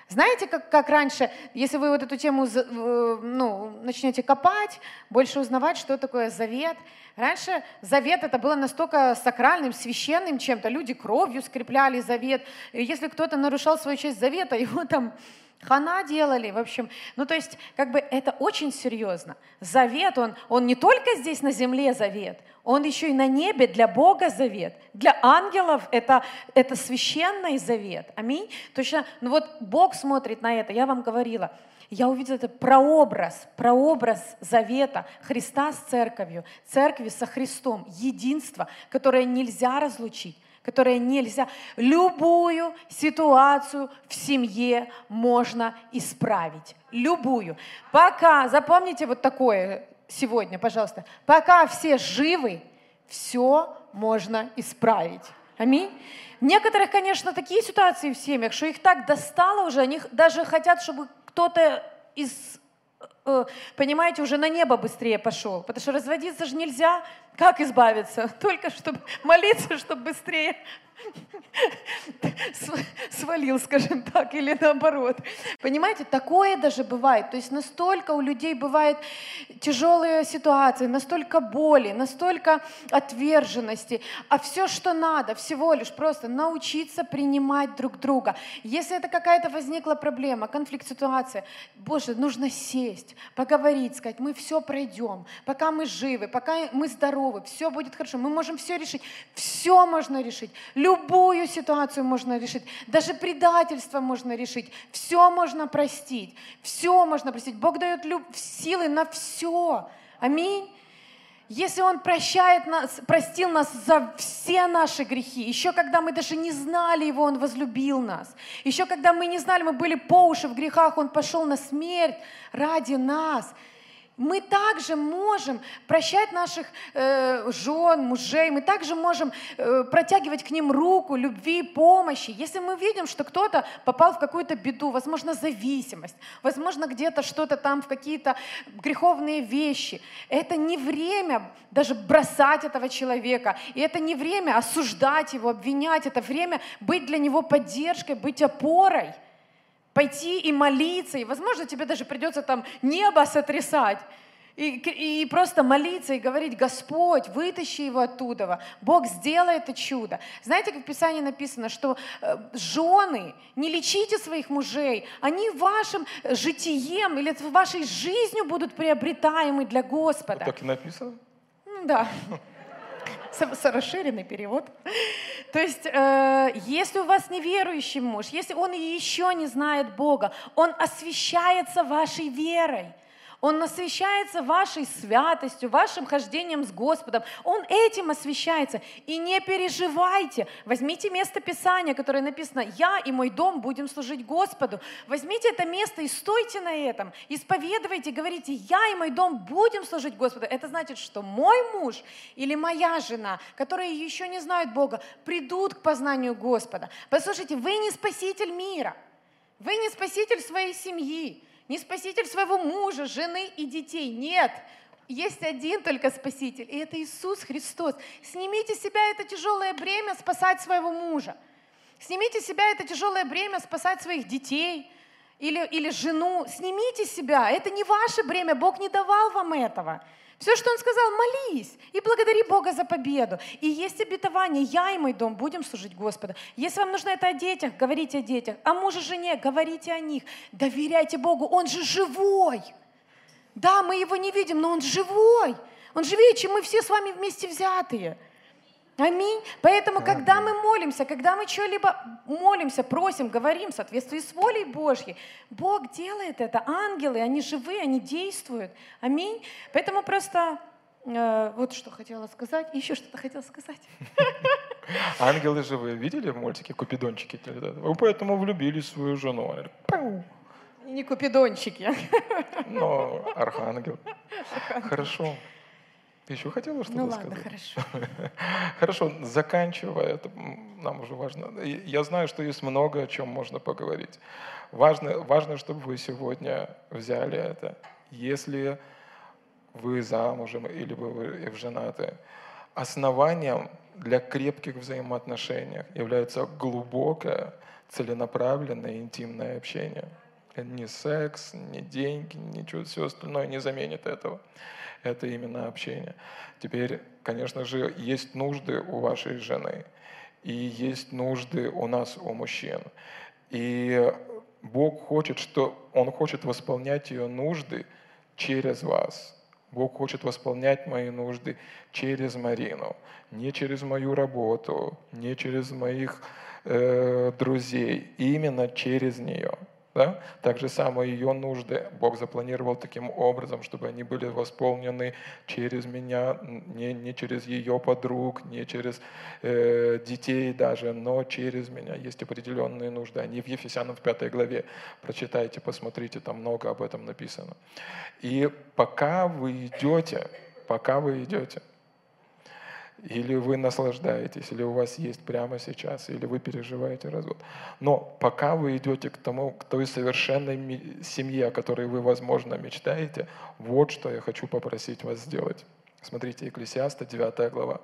Знаете, как, как раньше, если вы вот эту тему ну, начнете копать, больше узнавать, что такое завет – Раньше завет это было настолько сакральным, священным чем-то. Люди кровью скрепляли завет. И если кто-то нарушал свою часть завета, его там хана делали, в общем. Ну, то есть, как бы это очень серьезно. Завет, он, он не только здесь на земле завет, он еще и на небе для Бога завет. Для ангелов это, это священный завет. Аминь. Точно, ну вот Бог смотрит на это, я вам говорила – я увидела это прообраз, прообраз завета Христа с церковью, церкви со Христом, единство, которое нельзя разлучить которое нельзя. Любую ситуацию в семье можно исправить. Любую. Пока, запомните вот такое сегодня, пожалуйста, пока все живы, все можно исправить. Аминь. Некоторых, конечно, такие ситуации в семьях, что их так достало уже, они даже хотят, чтобы кто-то из э, понимаете, уже на небо быстрее пошел. Потому что разводиться же нельзя. Как избавиться? Только чтобы молиться, чтобы быстрее свалил, скажем так, или наоборот. Понимаете, такое даже бывает. То есть настолько у людей бывают тяжелые ситуации, настолько боли, настолько отверженности. А все, что надо, всего лишь просто научиться принимать друг друга. Если это какая-то возникла проблема, конфликт, ситуация, Боже, нужно сесть, поговорить, сказать, мы все пройдем, пока мы живы, пока мы здоровы, все будет хорошо, мы можем все решить. Все можно решить. Любую ситуацию можно решить. Даже предательство можно решить. Все можно простить. Все можно простить. Бог дает люб... силы на все. Аминь. Если Он прощает нас, простил нас за все наши грехи, еще когда мы даже не знали Его, Он возлюбил нас. Еще когда мы не знали, мы были по уши в грехах, Он пошел на смерть ради нас мы также можем прощать наших э, жен, мужей, мы также можем э, протягивать к ним руку любви, помощи. Если мы видим, что кто-то попал в какую-то беду, возможно, зависимость, возможно, где-то что-то там в какие-то греховные вещи, это не время даже бросать этого человека, и это не время осуждать его, обвинять, это время быть для него поддержкой, быть опорой – пойти и молиться, и, возможно, тебе даже придется там небо сотрясать, и, и просто молиться и говорить, Господь, вытащи его оттуда, Бог сделает это чудо. Знаете, как в Писании написано, что э, жены, не лечите своих мужей, они вашим житием или вашей жизнью будут приобретаемы для Господа. Так и написано? Да расширенный перевод. То есть, э, если у вас неверующий муж, если он еще не знает Бога, он освещается вашей верой. Он освещается вашей святостью, вашим хождением с Господом. Он этим освещается. И не переживайте. Возьмите место Писания, которое написано «Я и мой дом будем служить Господу». Возьмите это место и стойте на этом. Исповедуйте, говорите «Я и мой дом будем служить Господу». Это значит, что мой муж или моя жена, которые еще не знают Бога, придут к познанию Господа. Послушайте, вы не спаситель мира. Вы не спаситель своей семьи не спаситель своего мужа, жены и детей. Нет, есть один только Спаситель, и это Иисус Христос. Снимите с себя это тяжелое бремя спасать своего мужа. Снимите с себя это тяжелое бремя спасать своих детей или, или жену. Снимите себя. Это не ваше бремя. Бог не давал вам этого. Все, что он сказал, молись и благодари Бога за победу. И есть обетование, я и мой дом будем служить Господу. Если вам нужно это о детях, говорите о детях. О муже, жене, говорите о них. Доверяйте Богу, Он же живой. Да, мы его не видим, но Он живой. Он живее, чем мы все с вами вместе взятые. Аминь. Поэтому, когда мы молимся, когда мы что-либо молимся, просим, говорим в соответствии с волей Божьей, Бог делает это. Ангелы, они живые, они действуют. Аминь. Поэтому просто э, вот что хотела сказать. Еще что-то хотела сказать. Ангелы живые. Видели в мультике «Купидончики»? Вы поэтому влюбились в свою жену. Не купидончики. Но архангел. Хорошо. Ты еще хотела что-то ну, сказать? Ну ладно, хорошо. Хорошо, заканчивая, это нам уже важно. Я знаю, что есть много о чем можно поговорить. Важно, важно, чтобы вы сегодня взяли это. Если вы замужем или вы женаты, основанием для крепких взаимоотношений является глубокое, целенаправленное, интимное общение. Ни секс, ни деньги, ничего, все остальное не заменит этого это именно общение. Теперь, конечно же, есть нужды у вашей жены, и есть нужды у нас, у мужчин. И Бог хочет, что Он хочет восполнять ее нужды через вас. Бог хочет восполнять мои нужды через Марину, не через мою работу, не через моих э, друзей, именно через нее. Да? Так же самое ее нужды Бог запланировал таким образом, чтобы они были восполнены через меня, не, не через ее подруг, не через э, детей даже, но через меня. Есть определенные нужды. Они в Ефесянам в пятой главе. Прочитайте, посмотрите, там много об этом написано. И пока вы идете, пока вы идете, или вы наслаждаетесь, или у вас есть прямо сейчас, или вы переживаете развод. Но пока вы идете к тому, к той совершенной семье, о которой вы, возможно, мечтаете, вот что я хочу попросить вас сделать. Смотрите, Екклесиаста, 9 глава.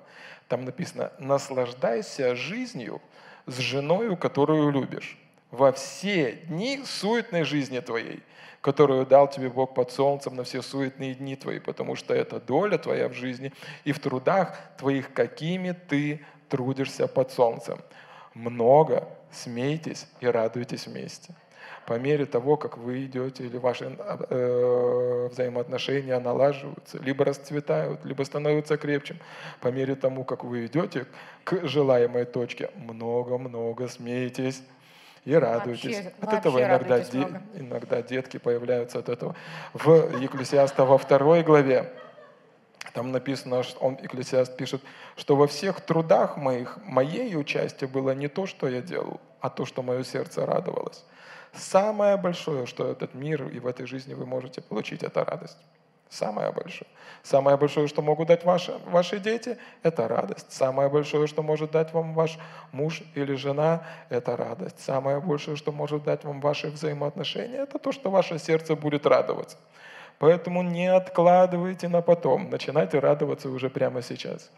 Там написано, наслаждайся жизнью с женою, которую любишь, во все дни суетной жизни твоей, которую дал тебе Бог под солнцем на все суетные дни твои, потому что это доля твоя в жизни и в трудах твоих, какими ты трудишься под солнцем. Много смейтесь и радуйтесь вместе по мере того, как вы идете, или ваши э, взаимоотношения налаживаются, либо расцветают, либо становятся крепче, по мере тому, как вы идете к желаемой точке, много-много смеетесь и радуйтесь. Вообще, от этого иногда, де, иногда детки появляются от этого. В Екклесиаста во второй главе там написано, что он, Экклесиаст пишет, что во всех трудах моих, моей участие было не то, что я делал, а то, что мое сердце радовалось. Самое большое, что этот мир и в этой жизни вы можете получить, это радость. Самое большое. Самое большое, что могут дать ваши, ваши дети, это радость. Самое большое, что может дать вам ваш муж или жена, это радость. Самое большее, что может дать вам ваши взаимоотношения, это то, что ваше сердце будет радоваться. Поэтому не откладывайте на потом, начинайте радоваться уже прямо сейчас.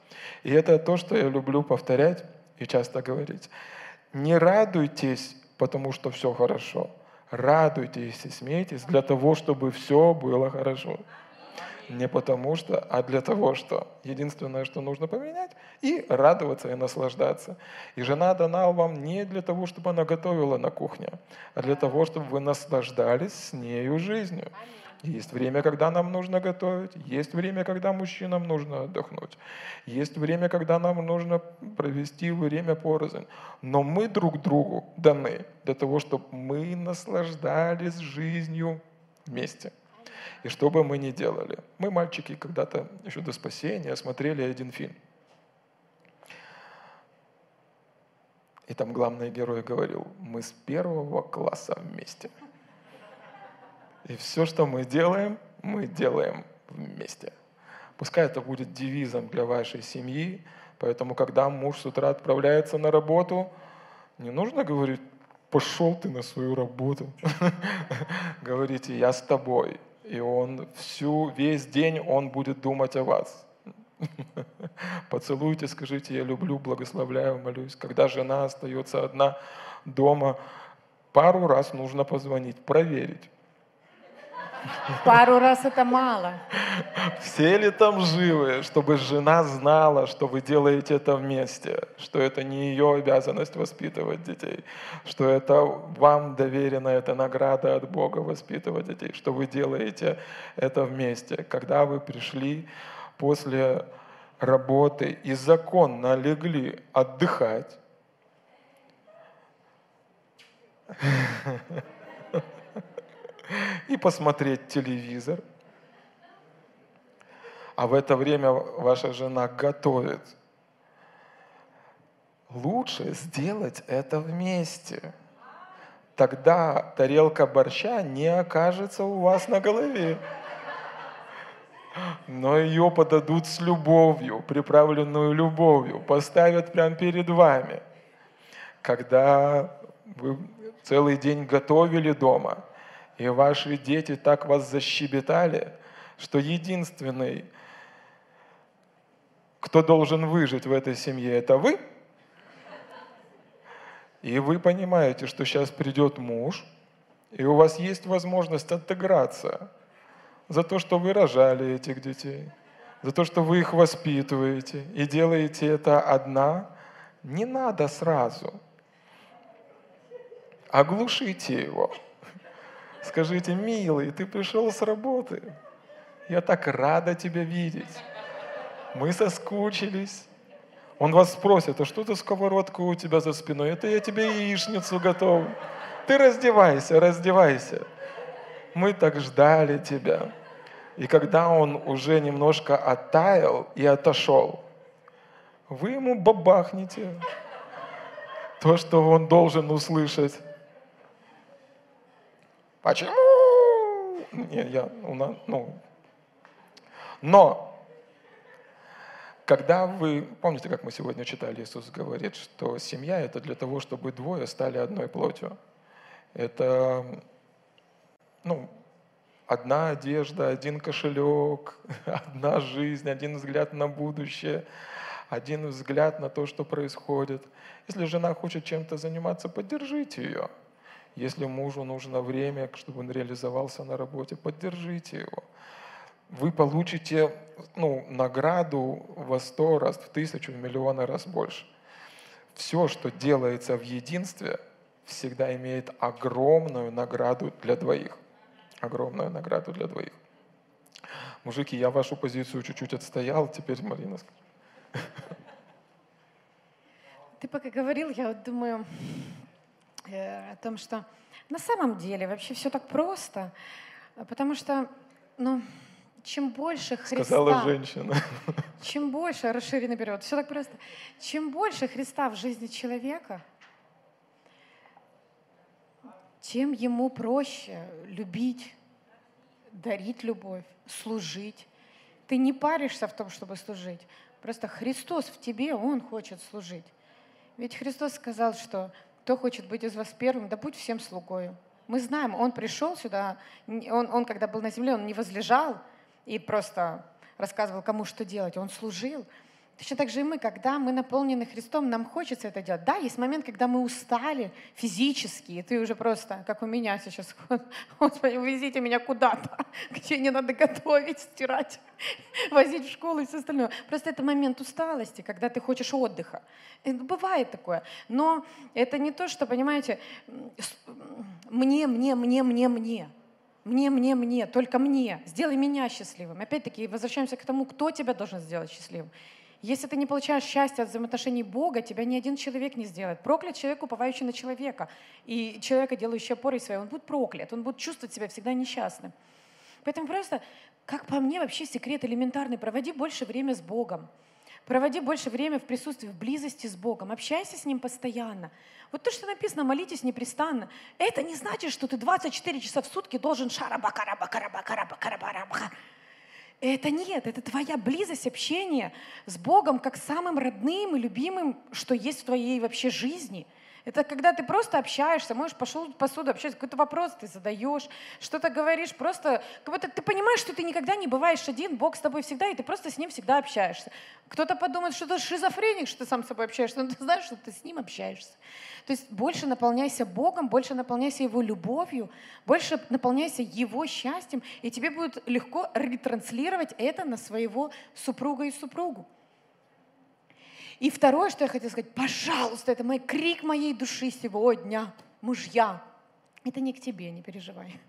И это то, что я люблю повторять и часто говорить. Не радуйтесь потому что все хорошо. Радуйтесь и смейтесь для того, чтобы все было хорошо. Не потому что, а для того, что единственное, что нужно поменять, и радоваться, и наслаждаться. И жена дана вам не для того, чтобы она готовила на кухне, а для того, чтобы вы наслаждались с нею жизнью. Есть время, когда нам нужно готовить, есть время, когда мужчинам нужно отдохнуть, есть время, когда нам нужно провести время порознь. Но мы друг другу даны для того, чтобы мы наслаждались жизнью вместе. И что бы мы ни делали. Мы, мальчики, когда-то еще до спасения смотрели один фильм. И там главный герой говорил, мы с первого класса вместе – и все, что мы делаем, мы делаем вместе. Пускай это будет девизом для вашей семьи, поэтому, когда муж с утра отправляется на работу, не нужно говорить, пошел ты на свою работу. Говорите, я с тобой. И он всю, весь день он будет думать о вас. Поцелуйте, скажите, я люблю, благословляю, молюсь. Когда жена остается одна дома, пару раз нужно позвонить, проверить, Пару раз это мало. Все ли там живы, чтобы жена знала, что вы делаете это вместе, что это не ее обязанность воспитывать детей, что это вам доверена эта награда от Бога воспитывать детей, что вы делаете это вместе. Когда вы пришли после работы и законно легли отдыхать, и посмотреть телевизор. А в это время ваша жена готовит. Лучше сделать это вместе. Тогда тарелка борща не окажется у вас на голове. Но ее подадут с любовью, приправленную любовью, поставят прямо перед вами. Когда вы целый день готовили дома – и ваши дети так вас защебетали, что единственный, кто должен выжить в этой семье, это вы. И вы понимаете, что сейчас придет муж, и у вас есть возможность отыграться за то, что вы рожали этих детей, за то, что вы их воспитываете и делаете это одна. Не надо сразу. Оглушите его. Скажите, милый, ты пришел с работы. Я так рада тебя видеть. Мы соскучились. Он вас спросит, а что за сковородка у тебя за спиной? Это я тебе яичницу готов. Ты раздевайся, раздевайся. Мы так ждали тебя. И когда он уже немножко оттаял и отошел, вы ему бабахнете то, что он должен услышать. Почему? Не, я, ну, но когда вы, помните, как мы сегодня читали, Иисус говорит, что семья это для того, чтобы двое стали одной плотью. Это, ну, одна одежда, один кошелек, одна жизнь, один взгляд на будущее, один взгляд на то, что происходит. Если жена хочет чем-то заниматься, поддержите ее. Если мужу нужно время, чтобы он реализовался на работе, поддержите его. Вы получите ну, награду во сто раз, в тысячу, в миллионы раз больше. Все, что делается в единстве, всегда имеет огромную награду для двоих. Огромную награду для двоих. Мужики, я вашу позицию чуть-чуть отстоял, теперь Марина скажет. Ты пока говорил, я вот думаю о том, что на самом деле вообще все так просто, потому что, ну, чем больше Христа... Сказала женщина. Чем больше, расширенный перевод, все так просто. Чем больше Христа в жизни человека, тем ему проще любить, дарить любовь, служить. Ты не паришься в том, чтобы служить. Просто Христос в тебе, Он хочет служить. Ведь Христос сказал, что кто хочет быть из вас первым, да будь всем слугою. Мы знаем, Он пришел сюда, он, он когда был на земле, Он не возлежал и просто рассказывал, кому что делать. Он служил. Точно так же и мы, когда мы наполнены Христом, нам хочется это делать. Да, есть момент, когда мы устали физически, и ты уже просто, как у меня сейчас, Господи, увезите меня куда-то, где не надо готовить, стирать, возить в школу и все остальное. Просто это момент усталости, когда ты хочешь отдыха. И бывает такое. Но это не то, что, понимаете, мне, мне, мне, мне, мне. Мне, мне, мне, только мне. Сделай меня счастливым. Опять-таки, возвращаемся к тому, кто тебя должен сделать счастливым. Если ты не получаешь счастья от взаимоотношений Бога, тебя ни один человек не сделает. Проклят человек, уповающий на человека. И человека, делающий опорой своей, он будет проклят, он будет чувствовать себя всегда несчастным. Поэтому просто, как по мне, вообще секрет элементарный. Проводи больше время с Богом. Проводи больше время в присутствии, в близости с Богом. Общайся с Ним постоянно. Вот то, что написано «молитесь непрестанно», это не значит, что ты 24 часа в сутки должен шараба это нет, это твоя близость, общение с Богом как самым родным и любимым, что есть в твоей вообще жизни. Это когда ты просто общаешься, можешь пошел посуду, общаться, какой-то вопрос ты задаешь, что-то говоришь, просто как будто ты понимаешь, что ты никогда не бываешь один, Бог с тобой всегда, и ты просто с ним всегда общаешься. Кто-то подумает, что ты шизофреник, что ты сам с собой общаешься, но ты знаешь, что ты с ним общаешься. То есть больше наполняйся Богом, больше наполняйся Его любовью, больше наполняйся Его счастьем, и тебе будет легко ретранслировать это на своего супруга и супругу. И второе, что я хотела сказать, пожалуйста, это мой крик моей души сегодня, мужья. Это не к тебе, не переживай.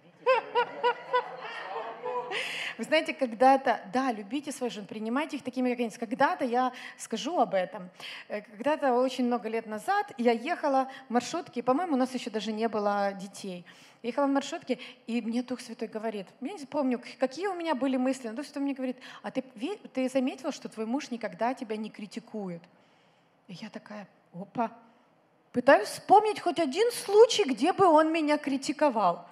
Вы знаете, когда-то, да, любите своих жен, принимайте их такими, как они есть. Когда-то я скажу об этом. Э, когда-то очень много лет назад я ехала в маршрутке, по-моему, у нас еще даже не было детей. ехала в маршрутке, и мне Дух Святой говорит, я не помню, какие у меня были мысли, но Дух Святой мне говорит, а ты, ты заметила, что твой муж никогда тебя не критикует? И я такая, опа, пытаюсь вспомнить хоть один случай, где бы он меня критиковал.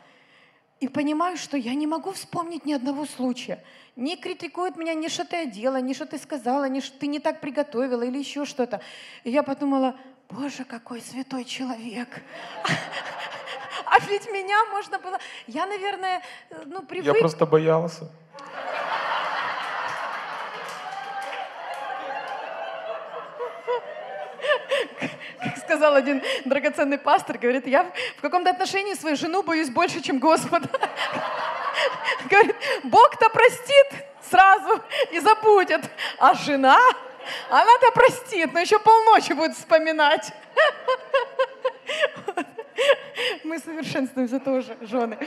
И понимаю, что я не могу вспомнить ни одного случая. Не критикует меня ни что ты одела, ни что ты сказала, ни что ты не так приготовила или еще что-то. И я подумала, боже, какой святой человек. А ведь меня можно было... Я, наверное, ну, привык... Я просто боялся. Сказал один драгоценный пастор, говорит, я в каком-то отношении свою жену боюсь больше, чем Господа. Говорит, Бог-то простит сразу и забудет, а жена, она-то простит, но еще полночи будет вспоминать. Мы совершенствуемся тоже, жены.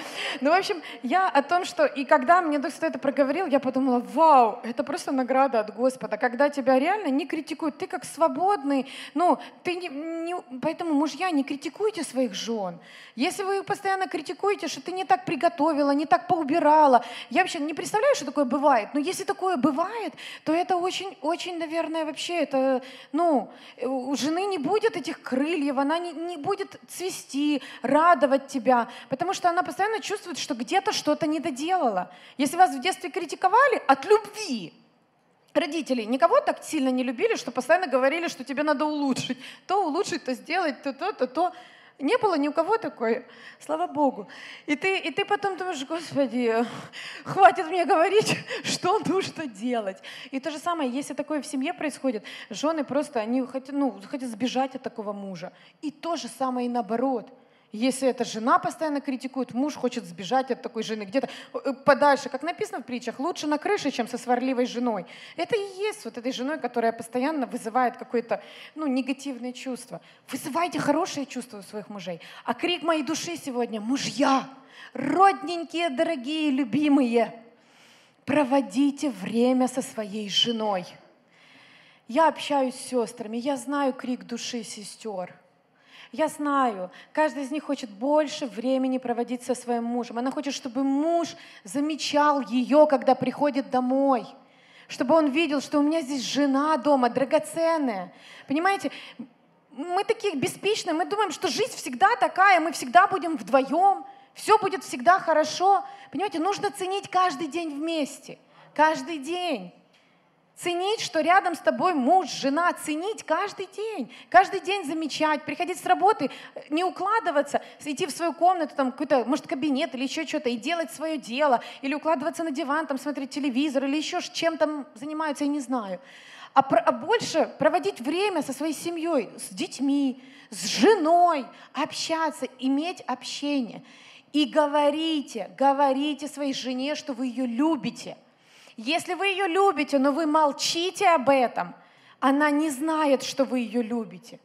Ну, в общем, я о том, что... И когда мне Дух Святой это проговорил, я подумала, вау, это просто награда от Господа. Когда тебя реально не критикуют, ты как свободный, ну, ты не... не поэтому, мужья, не критикуйте своих жен. Если вы их постоянно критикуете, что ты не так приготовила, не так поубирала, я вообще не представляю, что такое бывает, но если такое бывает, то это очень, очень, наверное, вообще, это, ну, у жены не будет этих крыльев, она не, не будет цвести, радовать тебя, потому что она постоянно чувствует, что где-то что-то не доделала. Если вас в детстве критиковали от любви, родители никого так сильно не любили, что постоянно говорили, что тебе надо улучшить. То улучшить, то сделать, то то, то то. Не было ни у кого такой, слава Богу. И ты, и ты потом думаешь, Господи, хватит мне говорить, что нужно делать. И то же самое, если такое в семье происходит, жены просто, они хотят, ну, хотят сбежать от такого мужа. И то же самое и наоборот. Если эта жена постоянно критикует, муж хочет сбежать от такой жены где-то э, подальше, как написано в притчах, лучше на крыше, чем со сварливой женой. Это и есть вот этой женой, которая постоянно вызывает какое-то ну, негативное чувство. Вызывайте хорошие чувства у своих мужей. А крик моей души сегодня – мужья, родненькие, дорогие, любимые, проводите время со своей женой. Я общаюсь с сестрами, я знаю крик души сестер – я знаю, каждая из них хочет больше времени проводить со своим мужем. Она хочет, чтобы муж замечал ее, когда приходит домой. Чтобы он видел, что у меня здесь жена дома, драгоценная. Понимаете, мы такие беспечные, мы думаем, что жизнь всегда такая, мы всегда будем вдвоем, все будет всегда хорошо. Понимаете, нужно ценить каждый день вместе, каждый день. Ценить, что рядом с тобой муж, жена, ценить каждый день, каждый день замечать, приходить с работы, не укладываться, идти в свою комнату, там какой-то, может, кабинет или еще что-то, и делать свое дело, или укладываться на диван, там смотреть телевизор, или еще чем там занимаются, я не знаю. А, про, а больше проводить время со своей семьей, с детьми, с женой, общаться, иметь общение. И говорите, говорите своей жене, что вы ее любите – если вы ее любите, но вы молчите об этом, она не знает, что вы ее любите.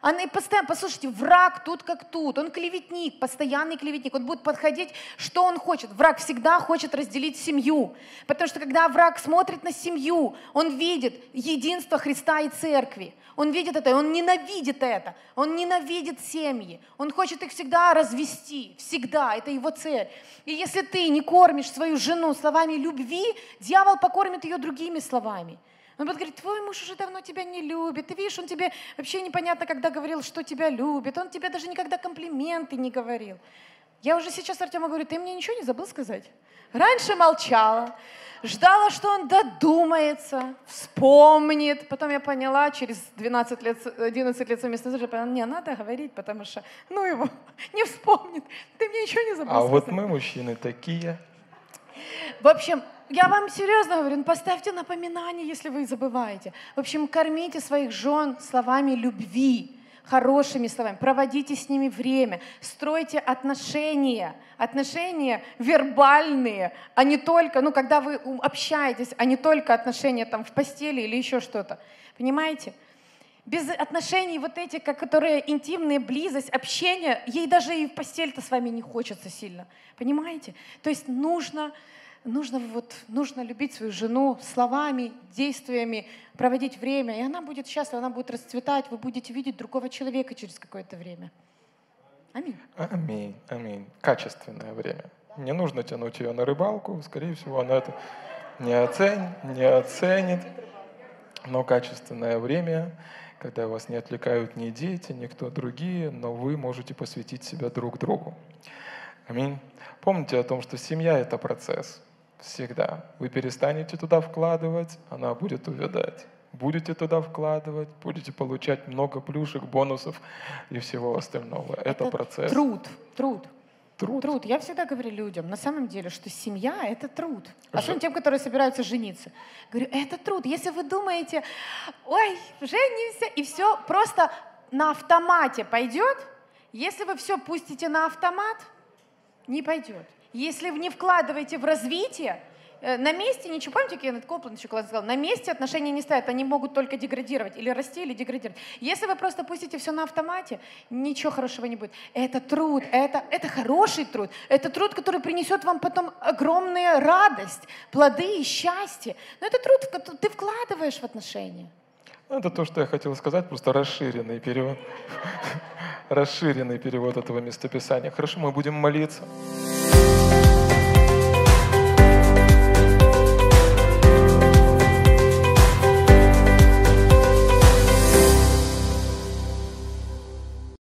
Она и постоянно, послушайте, враг тут как тут, он клеветник, постоянный клеветник, он будет подходить, что он хочет. Враг всегда хочет разделить семью, потому что когда враг смотрит на семью, он видит единство Христа и церкви, он видит это, он ненавидит это, он ненавидит семьи, он хочет их всегда развести, всегда, это его цель. И если ты не кормишь свою жену словами любви, дьявол покормит ее другими словами – он будет говорить, твой муж уже давно тебя не любит. Ты видишь, он тебе вообще непонятно, когда говорил, что тебя любит. Он тебе даже никогда комплименты не говорил. Я уже сейчас Артему говорю, ты мне ничего не забыл сказать? Раньше молчала, ждала, что он додумается, вспомнит. Потом я поняла, через 12 лет, 11 лет совместной жизни, поняла, не, надо говорить, потому что, ну его, не вспомнит. Ты мне ничего не забыл А сказать. вот мы, мужчины, такие. В общем, я вам серьезно говорю, ну, поставьте напоминание, если вы забываете. В общем, кормите своих жен словами любви, хорошими словами, проводите с ними время, стройте отношения, отношения вербальные, а не только, ну, когда вы общаетесь, а не только отношения там в постели или еще что-то. Понимаете? Без отношений вот эти, которые интимные, близость, общение, ей даже и в постель-то с вами не хочется сильно. Понимаете? То есть нужно нужно, вот, нужно любить свою жену словами, действиями, проводить время, и она будет счастлива, она будет расцветать, вы будете видеть другого человека через какое-то время. Аминь. Аминь, аминь. Качественное время. Не нужно тянуть ее на рыбалку, скорее всего, она это не, оценит, не оценит. Но качественное время, когда вас не отвлекают ни дети, ни кто другие, но вы можете посвятить себя друг другу. Аминь. Помните о том, что семья — это процесс. Всегда. Вы перестанете туда вкладывать, она будет увядать. Будете туда вкладывать, будете получать много плюшек, бонусов и всего остального. Это, это процесс. Труд, труд. Труд. Труд. Я всегда говорю людям, на самом деле, что семья — это труд. Особенно тем, которые собираются жениться. Говорю, это труд. Если вы думаете, ой, женимся, и все просто на автомате пойдет, если вы все пустите на автомат, не пойдет. Если вы не вкладываете в развитие, э, на месте ничего, помните, Кеннет Копланд еще классно сказал, на месте отношения не стоят, они могут только деградировать, или расти, или деградировать. Если вы просто пустите все на автомате, ничего хорошего не будет. Это труд, это, это хороший труд, это труд, который принесет вам потом огромную радость, плоды и счастье. Но это труд, ты вкладываешь в отношения. Ну, это то, что я хотел сказать, просто расширенный перевод. Расширенный перевод этого местописания. Хорошо, мы будем молиться.